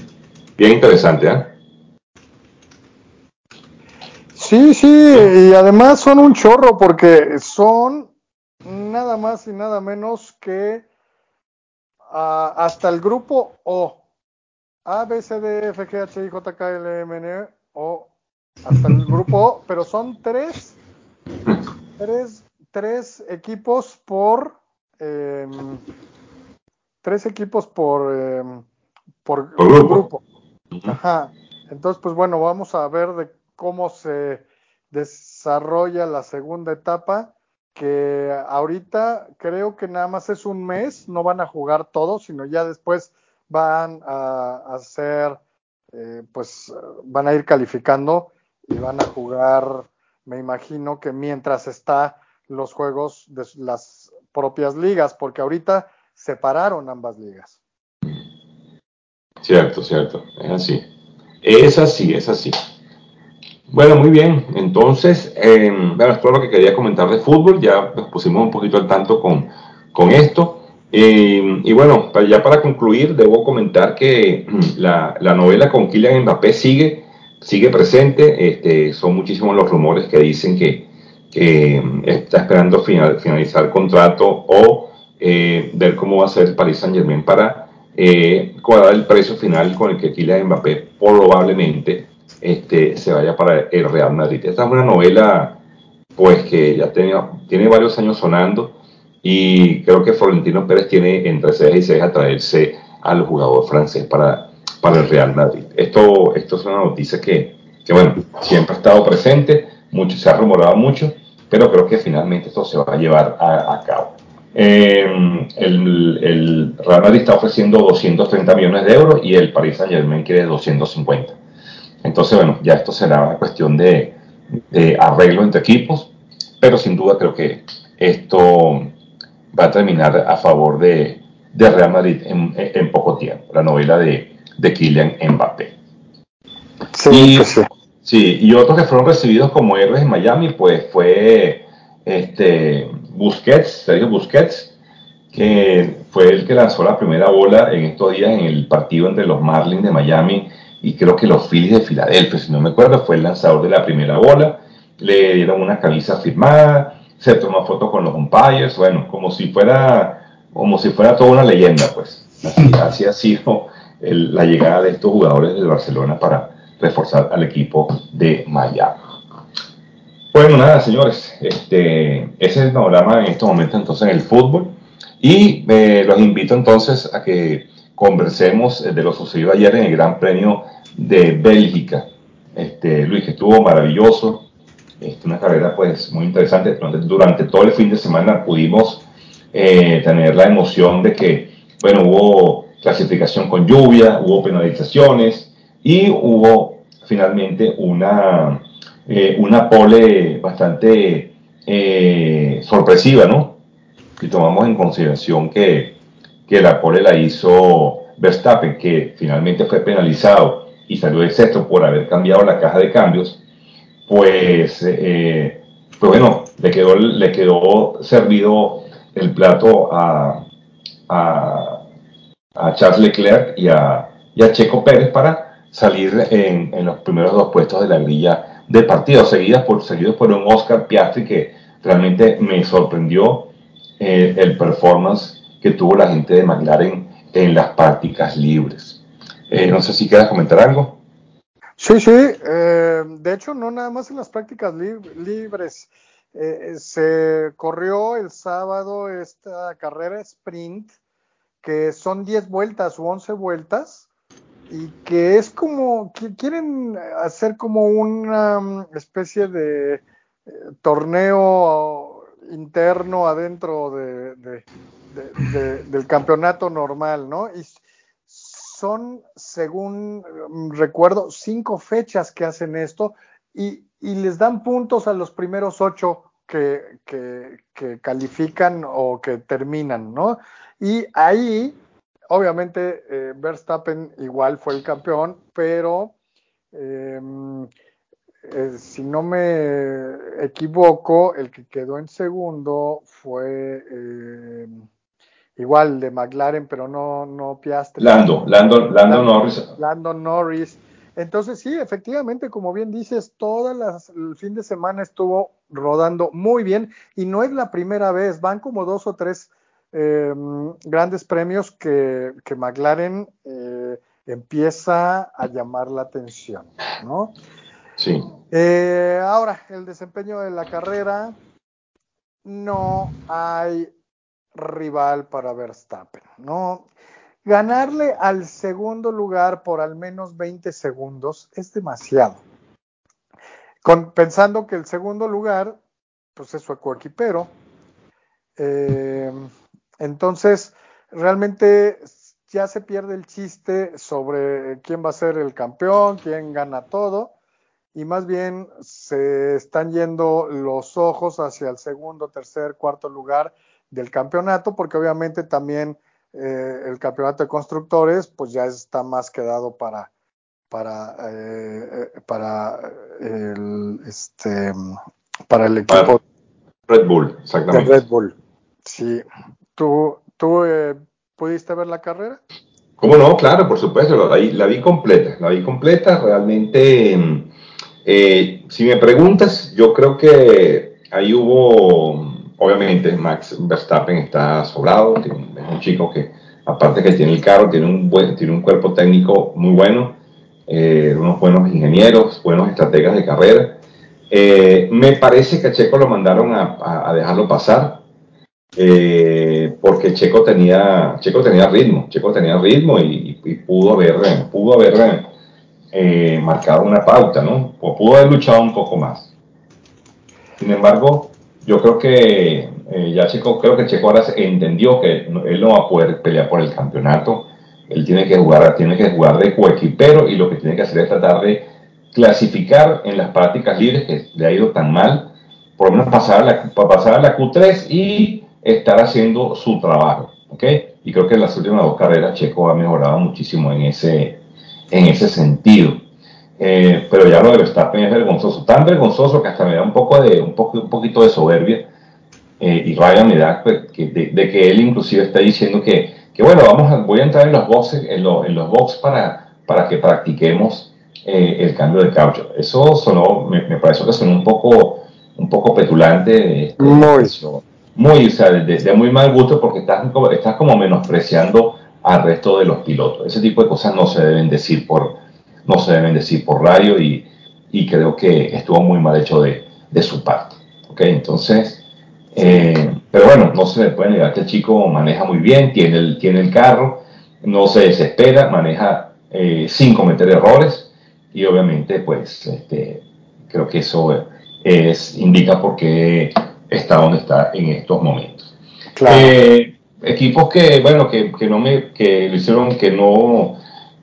Bien interesante, ¿eh? Sí, sí, y además son un chorro porque son nada más y nada menos que uh, hasta el grupo O. A, B, C, D, F, G, H, I, J, K, L, M, N, O. Hasta el grupo pero son tres, tres, tres equipos por, eh, tres equipos por, eh, por, por grupo. grupo. Ajá. Entonces, pues bueno, vamos a ver de cómo se desarrolla la segunda etapa, que ahorita creo que nada más es un mes, no van a jugar todos, sino ya después van a hacer, eh, pues van a ir calificando y van a jugar, me imagino que mientras está los juegos de las propias ligas, porque ahorita separaron ambas ligas. Cierto, cierto, es así. Es así, es así. Bueno, muy bien. Entonces, eh, bueno, es todo lo que quería comentar de fútbol. Ya nos pusimos un poquito al tanto con, con esto. Eh, y bueno, ya para concluir, debo comentar que la, la, novela con Kylian Mbappé sigue, sigue presente. Este, son muchísimos los rumores que dicen que, mm, está esperando final, finalizar contrato o eh, ver cómo va a ser el Paris Saint Germain para eh, cuadrar el precio final con el que Kylian Mbappé probablemente este, se vaya para el Real Madrid. Esta es una novela pues que ya tiene, tiene varios años sonando y creo que Florentino Pérez tiene entre cejas y cejas traerse al jugador francés para, para el Real Madrid. Esto, esto es una noticia que, que, bueno, siempre ha estado presente, se ha rumorado mucho, pero creo que finalmente esto se va a llevar a, cabo. Eh, el, Real Madrid está ofreciendo 230 millones de euros y el Paris Saint Germain quiere 250. Entonces, bueno, ya esto será una cuestión de, de arreglo entre equipos, pero sin duda creo que esto va a terminar a favor de, de Real Madrid en, en, poco tiempo, la novela de, de Kylian Mbappé. Sí, y, sí. sí, y otros que fueron recibidos como héroes en Miami, pues fue este Busquets, Sergio Busquets, que fue el que lanzó la primera bola en estos días en el partido entre los Marlins de Miami y creo que los Phillies de Filadelfia, si no me acuerdo, fue el lanzador de la primera bola. Le dieron una camisa firmada, se tomó foto con los umpires, bueno, como si fuera, como si fuera toda una leyenda, pues. Así, ha sido la llegada de estos jugadores del Barcelona para reforzar al equipo de Miami. Bueno, nada, señores, este, ese es el panorama en estos momentos entonces en el fútbol. Y eh, los invito entonces a que conversemos de lo sucedido ayer en el Gran Premio de Bélgica. Este, Luis, que estuvo maravilloso, este, una carrera pues muy interesante. Durante, todo el fin de semana pudimos eh, tener la emoción de que, bueno, hubo clasificación con lluvia, hubo penalizaciones y hubo finalmente una, eh, una pole bastante eh, sorpresiva, ¿no? Si tomamos en consideración que, que la pole la hizo Verstappen, que finalmente fue penalizado y salió de sexto por haber cambiado la caja de cambios, pues, eh, pues bueno, le quedó, le quedó servido el plato a, a, a Charles Leclerc y a, y a, Checo Pérez para salir en, en, los primeros dos puestos de la grilla de partido, seguidas por, seguidos por un Oscar Piastri que realmente me sorprendió eh, el performance que tuvo la gente de McLaren en las prácticas libres. Eh, no sé si quieras comentar algo. Sí, sí. Eh, de hecho, no nada más en las prácticas libres. Se corrió el sábado esta carrera sprint, que son 10 vueltas o 11 vueltas, y que es como, que quieren hacer como una mm, especie de torneo interno adentro de, del campeonato normal, ¿no? Y son, según mm, recuerdo, cinco fechas que hacen esto y, les dan puntos a los primeros ocho que, califican o que terminan, ¿no? Y ahí, obviamente, eh, Verstappen igual fue el campeón, pero em, eh, si no me equivoco, el que quedó en segundo fue em, igual de McLaren, pero no, no Piastri. Lando, Lando, Lando, Norris. Lando Norris. Entonces sí, efectivamente, como bien dices, todo el fin de semana estuvo rodando muy bien y no es la primera vez, van como dos o tres em, grandes premios que, que McLaren eh, empieza a llamar la atención, ¿no? Sí. Eh, ahora, el desempeño de la carrera, no hay rival para Verstappen, ¿no? Ganarle al segundo lugar por al menos 20 segundos es demasiado. pensando que el segundo lugar, pues es su ecoequipero. Eh, entonces, realmente ya se pierde el chiste sobre quién va a ser el campeón, quién gana todo, y más bien se están yendo los ojos hacia el segundo, tercer, cuarto lugar del campeonato, porque obviamente también eh, el campeonato de constructores, pues ya está más quedado para para eh, eh, para el este para el equipo Red Bull, exactamente. Red Bull. Sí. ¿Tú, tú pudiste ver la carrera? ¿Cómo no? Claro, por supuesto, la, la vi completa, la vi completa, realmente, si me preguntas, yo creo que ahí hubo obviamente Max Verstappen está sobrado, es un chico que aparte que tiene el carro, tiene un, buen, tiene un cuerpo técnico muy bueno, eh, unos buenos ingenieros, buenos estrategas de carrera. Eh, me parece que a Checo lo mandaron a, dejarlo pasar. eh, porque Checo tenía, Checo tenía ritmo, Checo tenía ritmo y, pudo haber, pudo haber eh, marcado una pauta, ¿no? O pudo haber luchado un poco más. Sin embargo, yo creo que eh, ya Checo, creo que Checo ahora entendió que él no va a poder pelear por el campeonato. Él tiene que jugar, tiene que jugar de coequipero y lo que tiene que hacer es tratar de clasificar en las prácticas libres que le ha ido tan mal, por lo menos pasar a la, pasar a la Q3 y estar haciendo su trabajo. ¿ok? Y creo que en las últimas dos carreras Checo ha mejorado muchísimo en ese, en ese sentido. Eh, pero ya lo de Verstappen es vergonzoso, tan vergonzoso que hasta me da un poco de un, poco, un poquito de soberbia eh, y rabia me da pues, de, que él inclusive está diciendo que, que bueno, vamos a, voy a entrar en los boxes, en, en los boxes para, para que practiquemos eh, el cambio de caucho. Eso sonó, me, me pareció que sonó un poco, un poco petulante. Este, muy. Muy, o sea, de, muy mal gusto porque estás, estás como menospreciando al resto de los pilotos. Ese tipo de cosas no se deben decir por, no se deben decir por radio y, y creo que estuvo muy mal hecho de, de su parte. ¿ok? Entonces, eh, pero bueno, no se le puede negar que el chico maneja muy bien, tiene el, tiene el carro, no se desespera, maneja eh, sin cometer errores y obviamente pues este, creo que eso es, indica por qué está donde está en estos momentos. Eh, equipos que, bueno, que, que, no me, que lo hicieron, que no,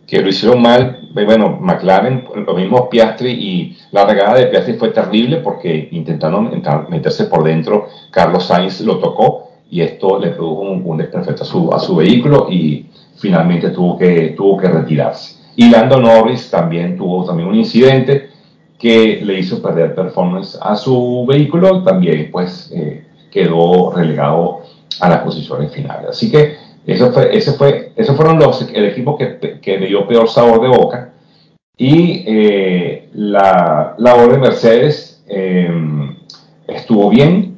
que lo hicieron mal, bueno, McLaren, lo mismo Piastri y la regada de Piastri fue terrible porque intentaron meterse por dentro, Carlos Sainz lo tocó y esto le produjo un, desperfecto a su, a su vehículo y finalmente tuvo que, tuvo que retirarse. Y Lando Norris también tuvo también un incidente que le hizo perder performance a su vehículo, también pues eh, quedó relegado a las posiciones finales. Así que eso esos fueron los, el equipo que, me dio peor sabor de boca. Y eh, la labor de Mercedes eh, estuvo bien.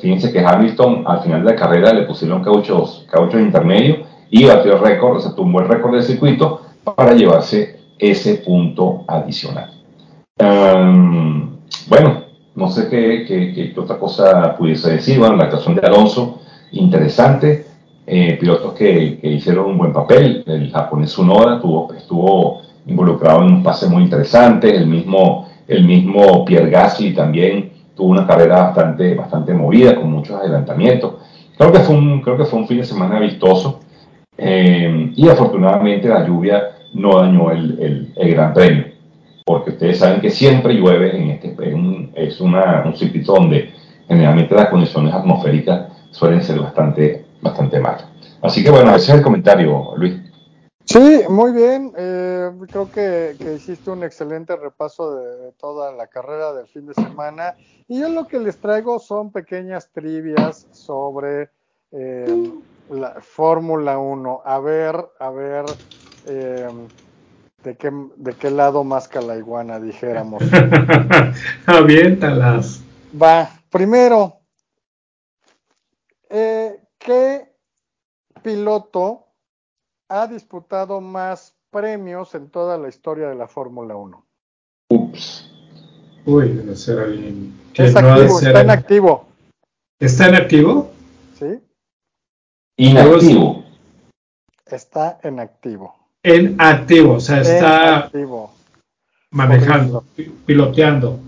Fíjense que Hamilton al final de la carrera le pusieron cauchos, cauchos intermedios y batió el récord, o sea, tumbó el récord del circuito para llevarse ese punto adicional. Um, bueno, no sé qué, otra cosa pudiese decir. Bueno, la actuación de Alonso, interesante. Eh, pilotos que, hicieron un buen papel. El japonés Sunoda tuvo, estuvo involucrado en un pase muy interesante. El mismo, el mismo Pierre Gasly también tuvo una carrera bastante, bastante movida, con muchos adelantamientos. Creo que fue un, creo que fue un fin de semana vistoso. Eh, y afortunadamente la lluvia no dañó el, Gran Premio, porque ustedes saben que siempre llueve en este es una, un circuito donde generalmente las condiciones atmosféricas suelen ser bastante bastante mal. Así que bueno, ese es el comentario, Luis. Sí, muy bien. Eh, creo que, hiciste un excelente repaso de, toda la carrera del fin de semana. Y yo lo que les traigo son pequeñas trivias sobre eh, la Fórmula 1. A ver, a ver, eh, de, qué, de qué lado más la iguana, dijéramos. Aviéntalas. Va, primero, eh, ¿Qué piloto ha disputado más premios en toda la historia de la Fórmula 1? Ups. Uy, debe ser alguien que no activo, está en activo. ¿Está en activo? Sí. Inactivo. Está en activo. En activo, o sea, está manejando, piloteando.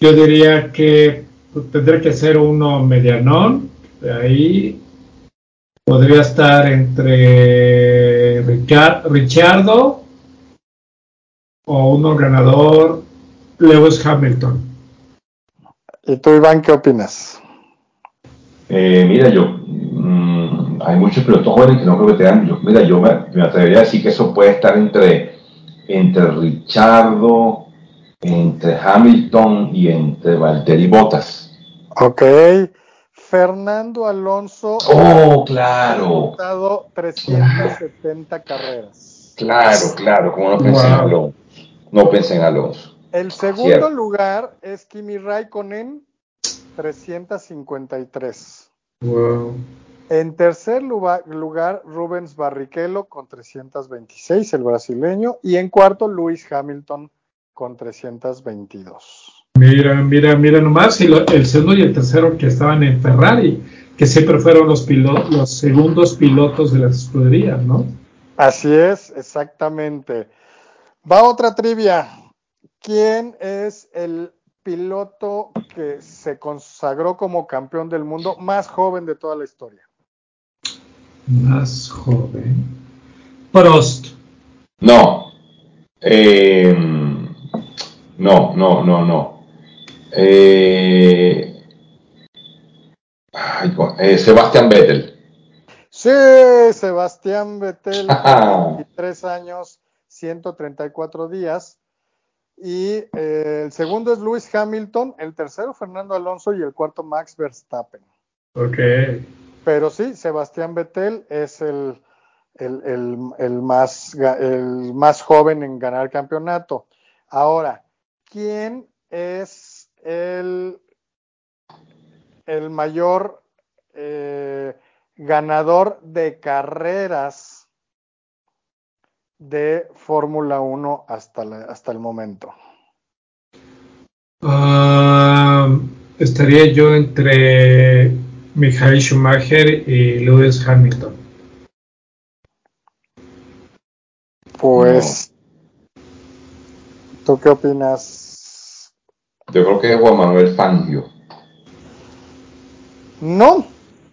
Yo diría que tendría que ser uno medianón, de ahí podría estar entre Richardo o uno ganador Lewis Hamilton. ¿Y tú, Iván, qué opinas? Eh, mira, yo, mm, hay muchos pilotos jóvenes que no creo que tengan, yo, mira, yo me, atrevería a decir que eso puede estar entre, entre Richardo, entre Hamilton y entre Valtteri Bottas. Ok, Fernando Alonso oh, claro. ha 370 carreras. Claro, claro, como no pensé en Alonso. No pensé en Alonso. El segundo lugar es Kimi Raikkonen, 353. Wow. En tercer lugar, Rubens Barrichello con 326, el brasileño. Y en cuarto, Luis Hamilton con 322. Mira, mira, mira nomás, y el segundo y el tercero que estaban en Ferrari, que siempre fueron los, los segundos pilotos de las escuderías, ¿no? Así es, exactamente. Va otra trivia. ¿Quién es el piloto que se consagró como campeón del mundo más joven de toda la historia? Más joven. Prost. No. Eh, no, no, no, no. Eh, eh, Sebastián Vettel. Sí, Sebastián Vettel, 23 años, 134 días. Y eh, el segundo es Lewis Hamilton, el tercero Fernando Alonso y el cuarto Max Verstappen. Ok. Pero sí, Sebastián Vettel es el, el, más, el más joven en ganar el campeonato. Ahora, ¿quién es el, el mayor eh, ganador de carreras de Fórmula 1 hasta, hasta el momento? Ah, estaría yo entre Michael Schumacher y Lewis Hamilton. Pues, ¿tú qué opinas? Yo creo que es Juan Manuel Fangio. No,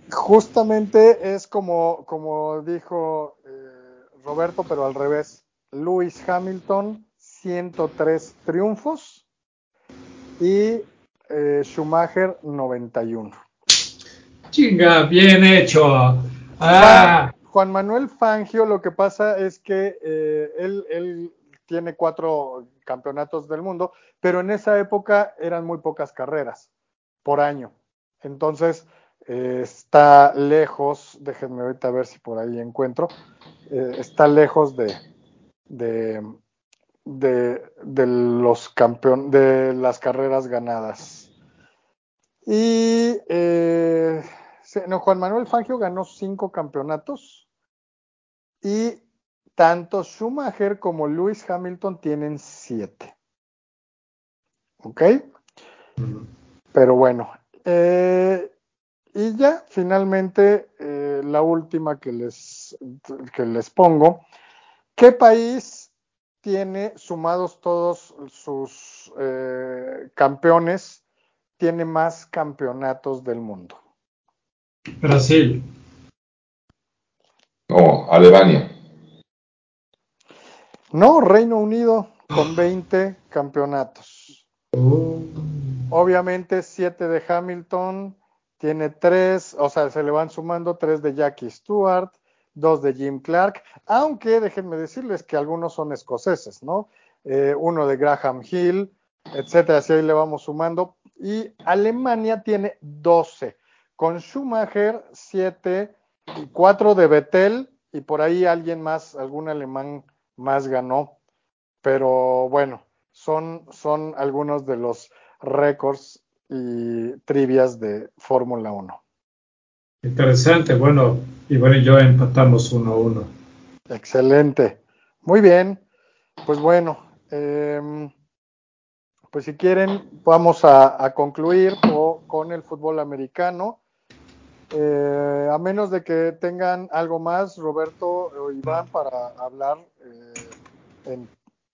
justamente es como, como dijo eh, Roberto, pero al revés. Lewis Hamilton, 103 triunfos y eh, Schumacher, 91. Chinga, bien hecho. Ah. Juan Manuel Fangio, lo que pasa es que eh, él, él, tiene cuatro campeonatos del mundo, pero en esa época eran muy pocas carreras por año. Entonces, eh, está lejos, déjenme ahorita ver si por ahí encuentro, eh, está lejos de, de, de, los campeones, de las carreras ganadas. Y eh, no, Juan Manuel Fangio ganó cinco campeonatos y tanto Schumacher como Lewis Hamilton tienen siete. ¿Ok? Pero bueno, eh, y ya finalmente eh, la última que les, que les pongo. ¿Qué país tiene sumados todos sus eh, campeones? Tiene más campeonatos del mundo. Brasil. No, Alemania. No, Reino Unido con 20 campeonatos. Oh. Obviamente 7 de Hamilton, tiene 3, o sea, se le van sumando 3 de Jackie Stewart, 2 de Jim Clark, aunque déjenme decirles que algunos son escoceses, ¿no? Eh, uno de Graham Hill, etcétera, así ahí le vamos sumando. Y Alemania tiene 12 con Schumacher 7 y 4 de Vettel y por ahí alguien más, algún alemán más ganó. Pero bueno, son, son algunos de los récords y trivias de Fórmula 1. Interesante, bueno, Iván y yo empatamos 1 1. Excelente, muy bien. Pues bueno, eh, pues si quieren, vamos a, a concluir con el fútbol americano. Eh, a menos de que tengan algo más, Roberto o Iván, para hablar eh,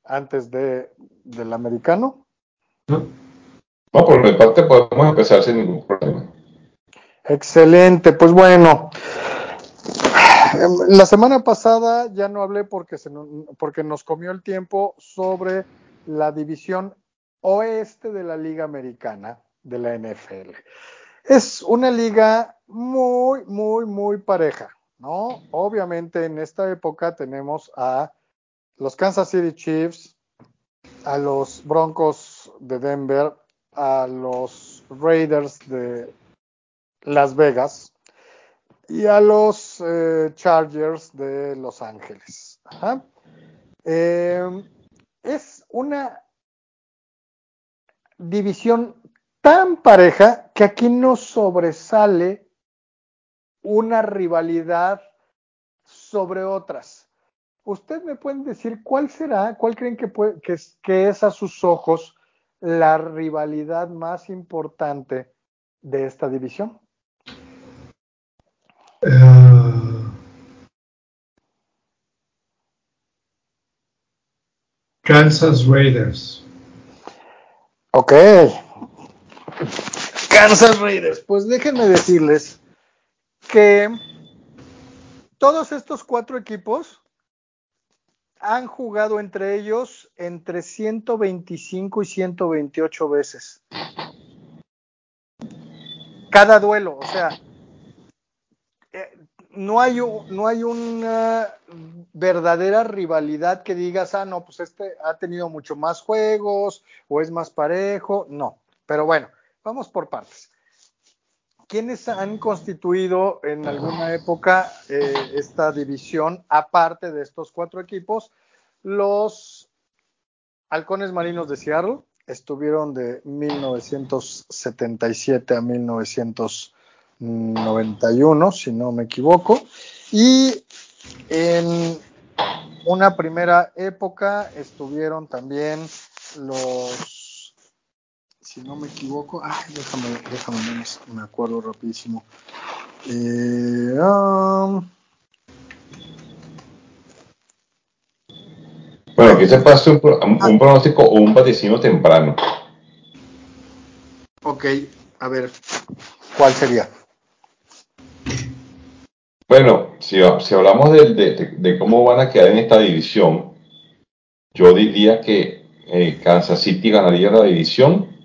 antes de, del americano. No, por mi parte podemos empezar sin ningún problema. Excelente, pues bueno. La semana pasada ya no hablé porque, se, porque nos comió el tiempo sobre la división oeste de la Liga Americana de la NFL. Es una liga muy, muy, muy pareja, ¿no? Obviamente en esta época tenemos a los Kansas City Chiefs, a los Broncos de Denver, a los Raiders de Las Vegas y a los eh, Chargers de Los Ángeles. Eh, es una división tan pareja que aquí no sobresale una rivalidad sobre otras. ¿Usted me pueden decir cuál será, cuál creen que, que, es, que es a sus ojos la rivalidad más importante de esta división? Uh, Kansas Raiders. Ok. Kansas Raiders. Pues déjenme decirles que todos estos cuatro equipos han jugado entre ellos entre 125 y 128 veces. Cada duelo, o sea, eh, no hay, no hay una verdadera rivalidad que digas, ah, no, pues este ha tenido mucho más juegos o es más parejo. No, pero bueno, vamos por partes. ¿Quiénes han constituido en alguna época eh, esta división, aparte de estos cuatro equipos? Los Halcones Marinos de Seattle estuvieron de 1977 a 1991, si no me equivoco, y en una primera época estuvieron también los si no me equivoco, ah, déjame, déjame me acuerdo rapidísimo. Eh, um, bueno, que se pase un, un, pronóstico o un vaticino temprano. Ok, a ver, ¿cuál sería? Bueno, si, si hablamos de, de, de, cómo van a quedar en esta división, yo diría que eh, Kansas City ganaría la división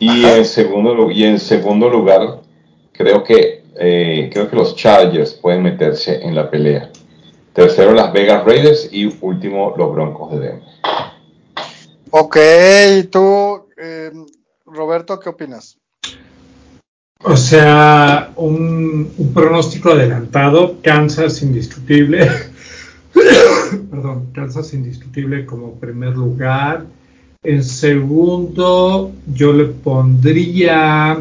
y en, segundo, y en segundo lugar, creo que, eh, creo que los Chargers pueden meterse en la pelea. Tercero, las Vegas Raiders y último, los Broncos de Denver. Ok, tú, eh, Roberto, ¿qué opinas? O sea, un, un pronóstico adelantado, Kansas indiscutible. Perdón, Kansas indiscutible como primer lugar. En segundo, yo le pondría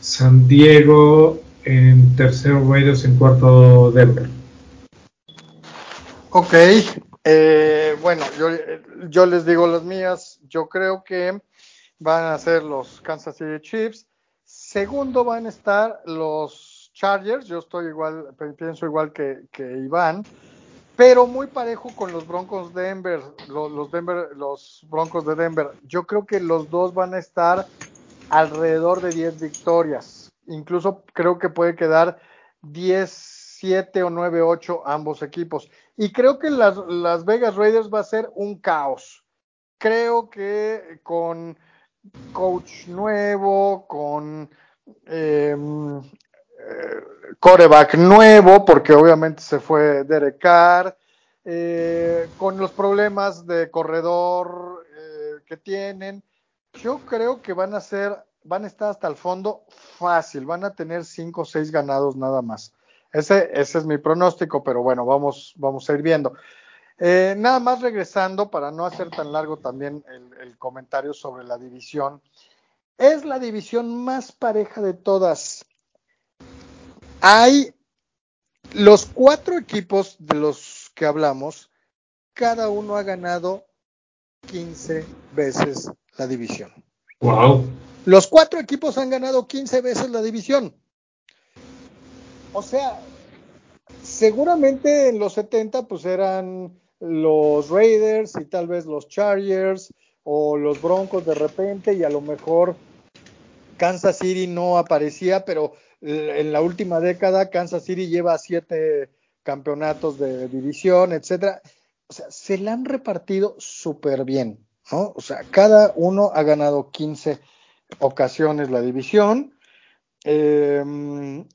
San Diego. En tercero, Raiders. En cuarto, Denver. Ok. Eh, bueno, yo, yo les digo las mías. Yo creo que van a ser los Kansas City Chiefs. Segundo van a estar los Chargers. Yo estoy igual, pienso igual que, que Iván pero muy parejo con los Broncos de Denver, los, Denver, los Broncos de Denver. Yo creo que los dos van a estar alrededor de 10 victorias. Incluso creo que puede quedar 10, 7 o 9, 8 ambos equipos. Y creo que las, las Vegas Raiders va a ser un caos. Creo que con coach nuevo, con eh, coreback nuevo, porque obviamente se fue Derek Carr, eh, con los problemas de corredor eh, que tienen. Yo creo que van a ser, van a estar hasta el fondo fácil, van a tener cinco o seis ganados nada más. Ese, ese es mi pronóstico, pero bueno, vamos, vamos a ir viendo. Eh, nada más regresando, para no hacer tan largo también el comentario sobre la división. Es la división más pareja de todas hay los cuatro equipos de los que hablamos, cada uno ha ganado 15 veces la división. Wow. Los cuatro equipos han ganado 15 veces la división. O sea, seguramente en los 70 pues eran los Raiders y tal vez los Chargers o los Broncos de repente y a lo mejor Kansas City no aparecía, pero en la última década Kansas City lleva siete campeonatos de división, etcétera. O sea, se la han repartido súper bien, ¿no? O sea, cada uno ha ganado 15 ocasiones la división. Em,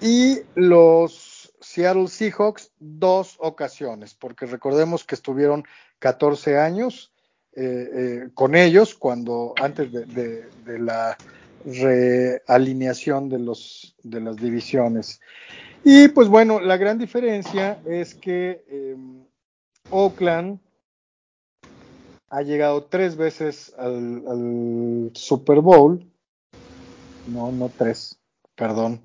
y los Seattle Seahawks dos ocasiones, porque recordemos que estuvieron 14 años eh, eh, con ellos cuando antes de la realineación de, los, de las divisiones. Y pues bueno, la gran diferencia es que em, Oakland ha llegado tres veces al, Super Bowl. No, no tres, perdón.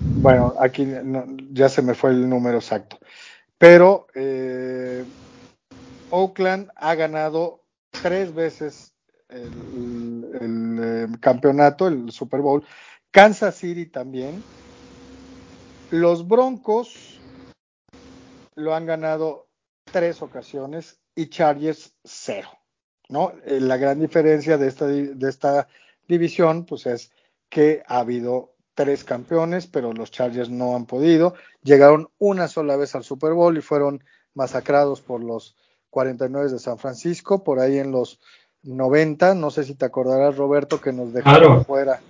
Bueno, aquí ya se me fue el número exacto. Pero eh, Oakland ha ganado tres veces el, campeonato, el Super Bowl. Kansas City también. Los Broncos lo han ganado tres ocasiones y Chargers cero. ¿no? Eh, la gran diferencia de esta, de esta división pues es que ha habido tres campeones, pero los Chargers no han podido. Llegaron una sola vez al Super Bowl y fueron masacrados por los 49 de San Francisco, por ahí en los 90. No sé si te acordarás, Roberto, que nos dejaron fuera,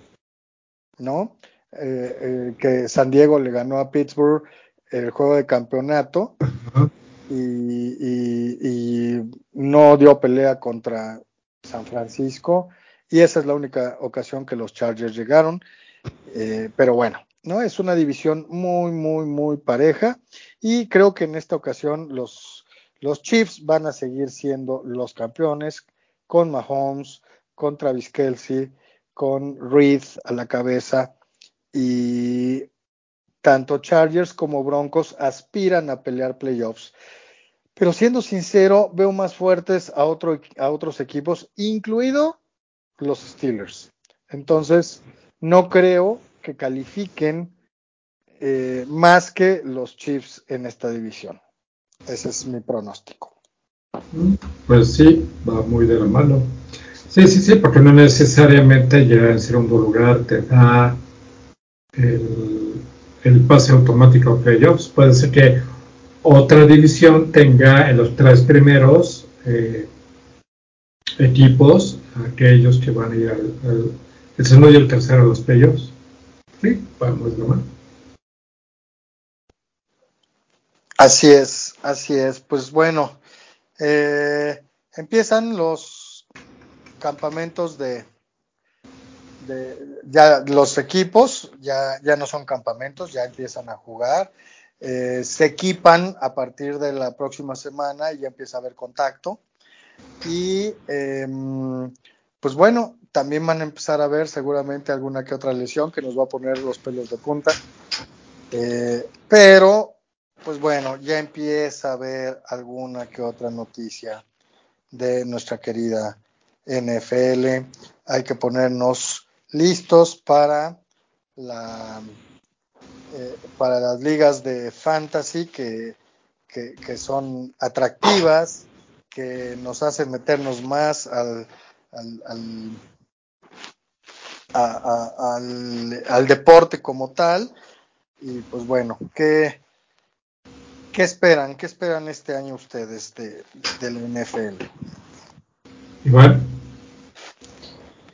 ¿no? Eh, eh, que San Diego le ganó a Pittsburgh el juego de campeonato y, no dio pelea contra San Francisco y esa es la única ocasión que los Chargers llegaron. Eh, pero bueno, ¿no? Es una división muy, muy, muy pareja y creo que en esta ocasión los, los Chiefs van a seguir siendo los campeones con Mahomes, con Travis Kelsey, con Reed a la cabeza y tanto Chargers como Broncos aspiran a pelear playoffs. Pero siendo sincero, veo más fuertes a, otro, a otros equipos, incluido los Steelers. Entonces, no creo que califiquen eh, más que los Chiefs en esta división. Ese es mi pronóstico. Pues sí, va muy de la mano. Sí, sí, sí, porque no necesariamente llegar en segundo lugar te da el, pase automático a playoffs. Puede ser que otra división tenga en los tres primeros eh, equipos aquellos que van a ir al, el segundo y el tercero a los playoffs. Sí, vamos nomás. Así es, así es. Pues bueno, eh, empiezan los campamentos de, ya los equipos ya, ya no son campamentos, ya empiezan a jugar. Eh, se equipan a partir de la próxima semana y ya empieza a haber contacto. Y em, pues bueno, también van a empezar a ver seguramente alguna que otra lesión que nos va a poner los pelos de punta. Eh, pero, pues bueno, ya empieza a haber alguna que otra noticia de nuestra querida NFL. Hay que ponernos listos para la eh, para las ligas de fantasy que, que, son atractivas, que nos hacen meternos más al, al, al, deporte como tal. Y pues bueno, ¿qué, ¿qué esperan? ¿Qué esperan este año ustedes de, del NFL? Igual.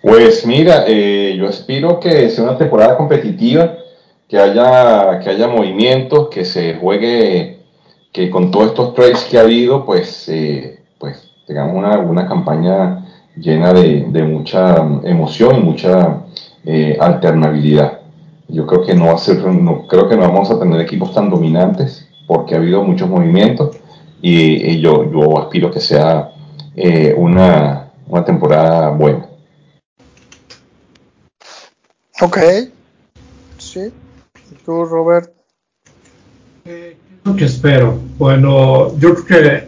Pues mira, eh, yo aspiro que sea una temporada competitiva, que haya, que haya movimientos, que se juegue, que con todos estos trades que ha habido, pues, eh, pues tengamos una, una campaña llena de, mucha emoción y mucha eh, alternabilidad. Yo creo que no va a ser, no, creo que no vamos a tener equipos tan dominantes porque ha habido muchos movimientos y, yo, yo aspiro que sea eh, una, una temporada buena. Ok, sí. ¿Tú, Robert? Eh, lo que espero? Bueno, yo creo que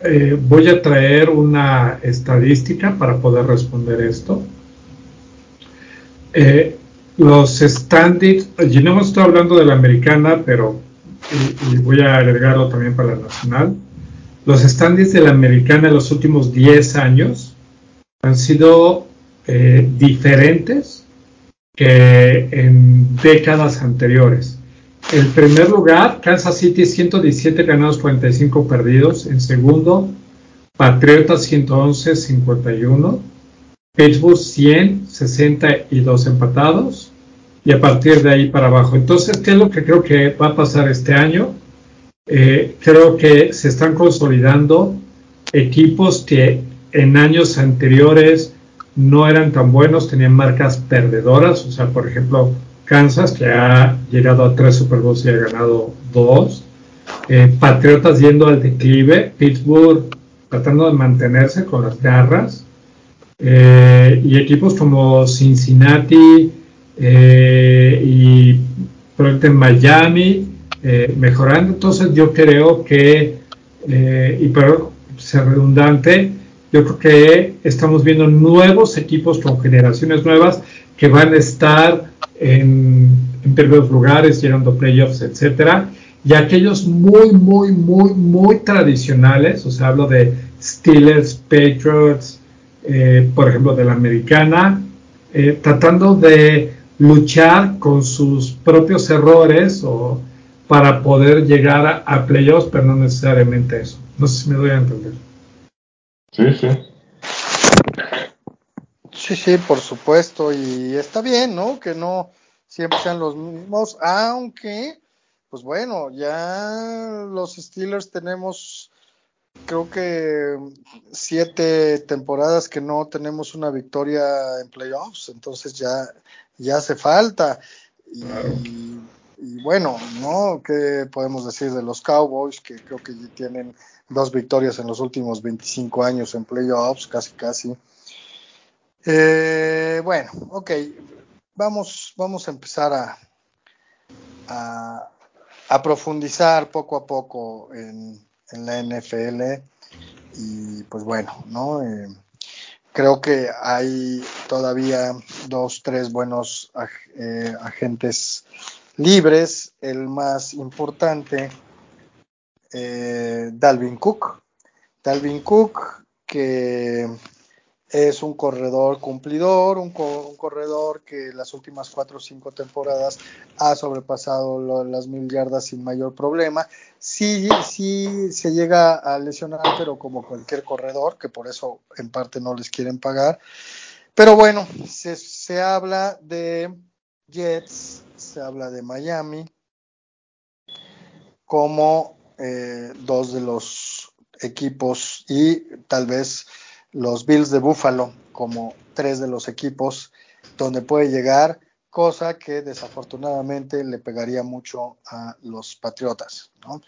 eh, voy a traer una estadística para poder responder esto. Eh, los standings, y no estoy hablando de la americana, pero y, voy a agregarlo también para la nacional. Los standings de la americana en los últimos 10 años han sido eh, diferentes que en décadas anteriores. El primer lugar, Kansas City, 117 ganados, 45 perdidos. En segundo, Patriotas, 111, 51. Pittsburgh, 100, 62 empatados. Y a partir de ahí para abajo. Entonces, ¿qué es lo que creo que va a pasar este año? Eh, creo que se están consolidando equipos que en años anteriores no eran tan buenos, tenían marcas perdedoras. O sea, por ejemplo, Kansas, que ha llegado a tres Super Bowls y ha ganado dos. Eh, Patriotas yendo al declive. Pittsburgh tratando de mantenerse con las garras. Eh, y equipos como Cincinnati eh, y probablemente Miami mejorando. Entonces yo creo que, y pero ser redundante, yo creo que estamos viendo nuevos equipos con generaciones nuevas que van a estar en, en primeros lugares, llegando playoffs, etcétera, y aquellos muy, muy, muy, muy tradicionales, o sea, hablo de Steelers, Patriots, eh, por ejemplo, de la americana, eh, tratando de luchar con sus propios errores o para poder llegar a, a playoffs, pero no necesariamente eso. No sé si me doy a entender. Sí, sí. Sí, sí, por supuesto, y está bien, ¿no? Que no siempre sean los mismos, aunque, pues bueno, ya los Steelers tenemos, creo que siete temporadas que no tenemos una victoria en playoffs, entonces ya, ya hace falta. Y, y bueno, ¿no? ¿Qué podemos decir de los Cowboys? Que creo que ya tienen dos victorias en los últimos 25 años en playoffs, casi, casi. Eh, bueno, ok, vamos, vamos a empezar a, a, a profundizar poco a poco en, en, la NFL y pues bueno, ¿no? Eh, creo que hay todavía dos, tres buenos eh, agentes libres, el más importante, eh, Dalvin Cook. Dalvin Cook, que es un corredor cumplidor, un, co un, corredor que las últimas cuatro o cinco temporadas ha sobrepasado las mil yardas sin mayor problema. Sí, sí se llega a lesionar, pero como cualquier corredor, que por eso en parte no les quieren pagar. Pero bueno, se, se habla de Jets, se habla de Miami como eh, dos de los equipos y tal vez los Bills de Buffalo como tres de los equipos donde puede llegar, cosa que desafortunadamente le pegaría mucho a los Patriotas, ¿no?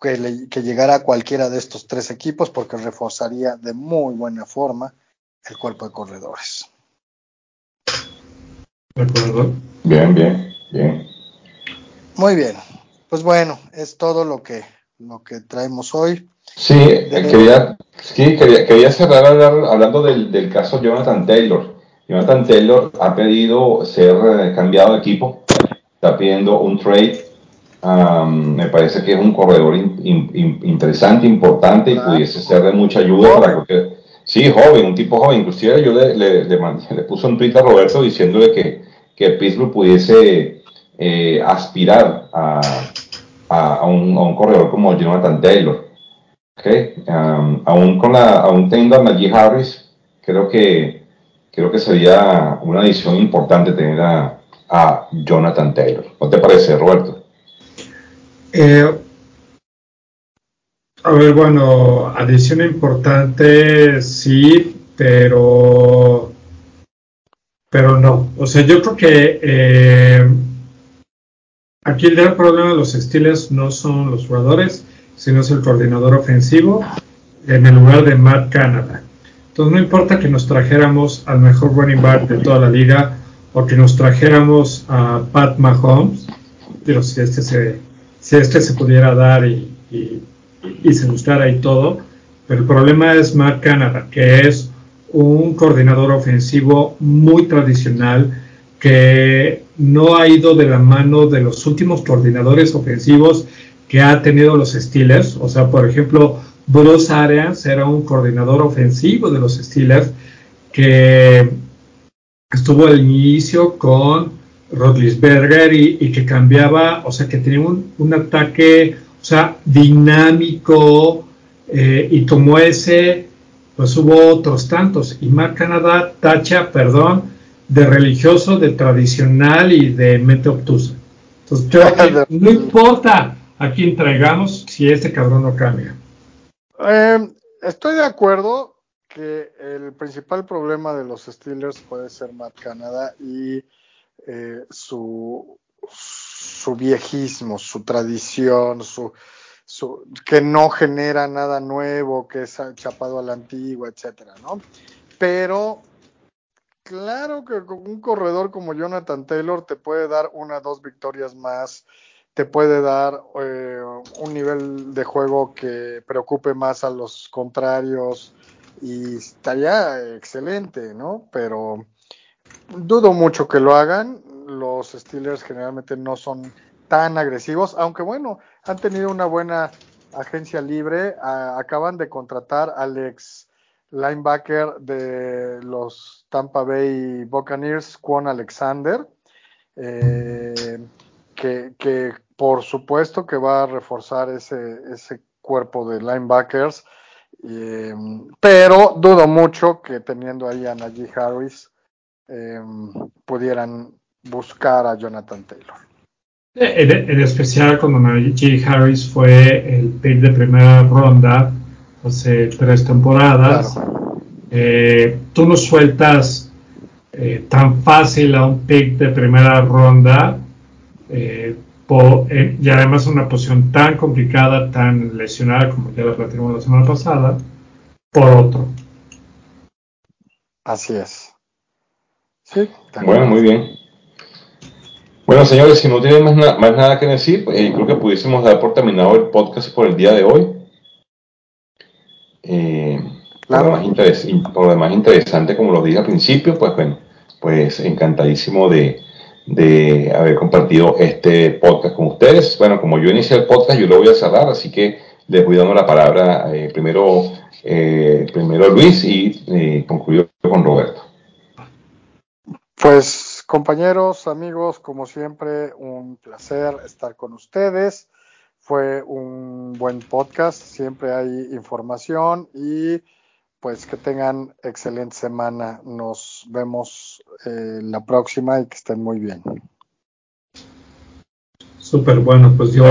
que, le, que llegara a cualquiera de estos tres equipos porque reforzaría de muy buena forma el cuerpo de corredores. ¿De acuerdo? Bien, bien, bien. Muy bien. Pues bueno, es todo lo que, lo que traemos hoy. Sí, de quería, sí, quería, quería cerrar hablando del, del, caso Jonathan Taylor. Jonathan Taylor ha pedido ser eh, cambiado de equipo, está pidiendo un trade. Um, me parece que es un corredor in, in, interesante, importante y pudiese ser de mucha ayuda joven. para cualquier. Sí, joven, un tipo joven. Inclusive yo le, le, le, le puse un tweet a Roberto diciéndole que, que Pittsburgh pudiese eh, aspirar a, a, un, a, un, corredor como Jonathan Taylor. Okay. Um, aún, con la, aún teniendo a Najee Harris, creo que, creo que sería una adición importante tener a, a Jonathan Taylor. ¿No te parece, Roberto? Eh, a ver, bueno, adición importante, sí, pero pero no. O sea, yo creo que eh, aquí el gran problema de los Steelers no son los jugadores, sino es el coordinador ofensivo en el lugar de Matt Canada. Entonces no importa que nos trajéramos al mejor running back de toda la liga o que nos trajéramos a Pat Mahomes, pero si este se, si este se pudiera dar y, y, y se gustara y todo, pero el problema es Matt Canada, que es un coordinador ofensivo muy tradicional que no ha ido de la mano de los últimos coordinadores ofensivos que ha tenido los Steelers. O sea, por ejemplo, Bruce Arians era un coordinador ofensivo de los Steelers que estuvo al inicio con Rodlisberger y, y, que cambiaba, o sea, que tenía un, un ataque, o sea, dinámico eh, y como ese pues hubo otros tantos. Y Mar Canadá tacha, perdón, de religioso, de tradicional y de mente obtusa. Entonces, creo que no importa a quién traigamos si este cabrón no cambia. Eh, estoy de acuerdo que el principal problema de los Steelers puede ser Matt Canada y eh, su, su viejismo, su tradición, su, su, que no genera nada nuevo, que es chapado a la antigua, etcétera, ¿no? Pero claro que un corredor como Jonathan Taylor te puede dar una dos victorias más, te puede dar eh, un nivel de juego que preocupe más a los contrarios y estaría excelente, ¿no? Pero Dudo mucho que lo hagan. Los Steelers generalmente no son tan agresivos, aunque bueno, han tenido una buena agencia libre. acaban de contratar al ex linebacker de los Tampa Bay Buccaneers, Quan Alexander, eh, que, por supuesto que va a reforzar ese, ese cuerpo de linebackers, eh, pero dudo mucho que teniendo ahí a Najee Harris eh, pudieran buscar a Jonathan Taylor. En, especial cuando Najee Harris fue el pick de primera ronda hace tres temporadas. Eh, tú no sueltas eh, tan fácil a un pick de primera ronda eh, y además una posición tan complicada, tan lesionada como ya la platicamos la semana pasada, por otro. Así es. Sí, bueno, muy bien. Bueno, señores, si no tienen más, nada que decir, creo que pudiésemos dar por terminado el podcast por el día de hoy. Eh, por, lo más interesante, como lo dije al principio, pues bueno, pues encantadísimo de, haber compartido este podcast con ustedes. Bueno, como yo inicié el podcast, yo lo voy a cerrar, así que les voy dando la palabra eh, primero, eh, primero Luis y eh, concluyo con Roberto. Pues compañeros, amigos, como siempre, un placer estar con ustedes. Fue un buen podcast, siempre hay información y pues que tengan excelente semana. Nos vemos eh, la próxima y que estén muy bien. Súper bueno, pues yo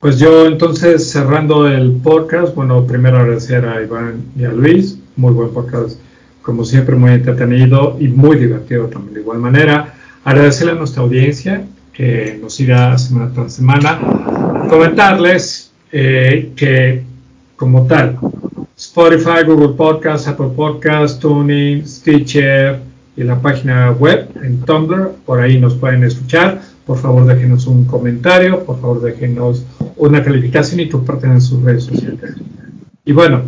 pues yo entonces cerrando el podcast, bueno, primero agradecer a Iván y a Luis, muy buen podcast, como siempre muy entretenido y muy divertido también de igual manera. Agradecerle a nuestra audiencia que nos siga semana tras semana. Comentarles eh, que, como tal, Spotify, Google Podcast, Apple Podcast, Tuning, Stitcher y la página web en Tumblr, por ahí nos pueden escuchar. Por favor, déjenos un comentario, por favor, déjenos una calificación y comparten en sus redes sociales. Y bueno,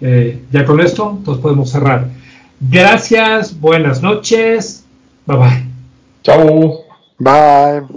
eh, ya con esto, nos podemos cerrar. Gracias, buenas noches, bye bye. Chao. Bye.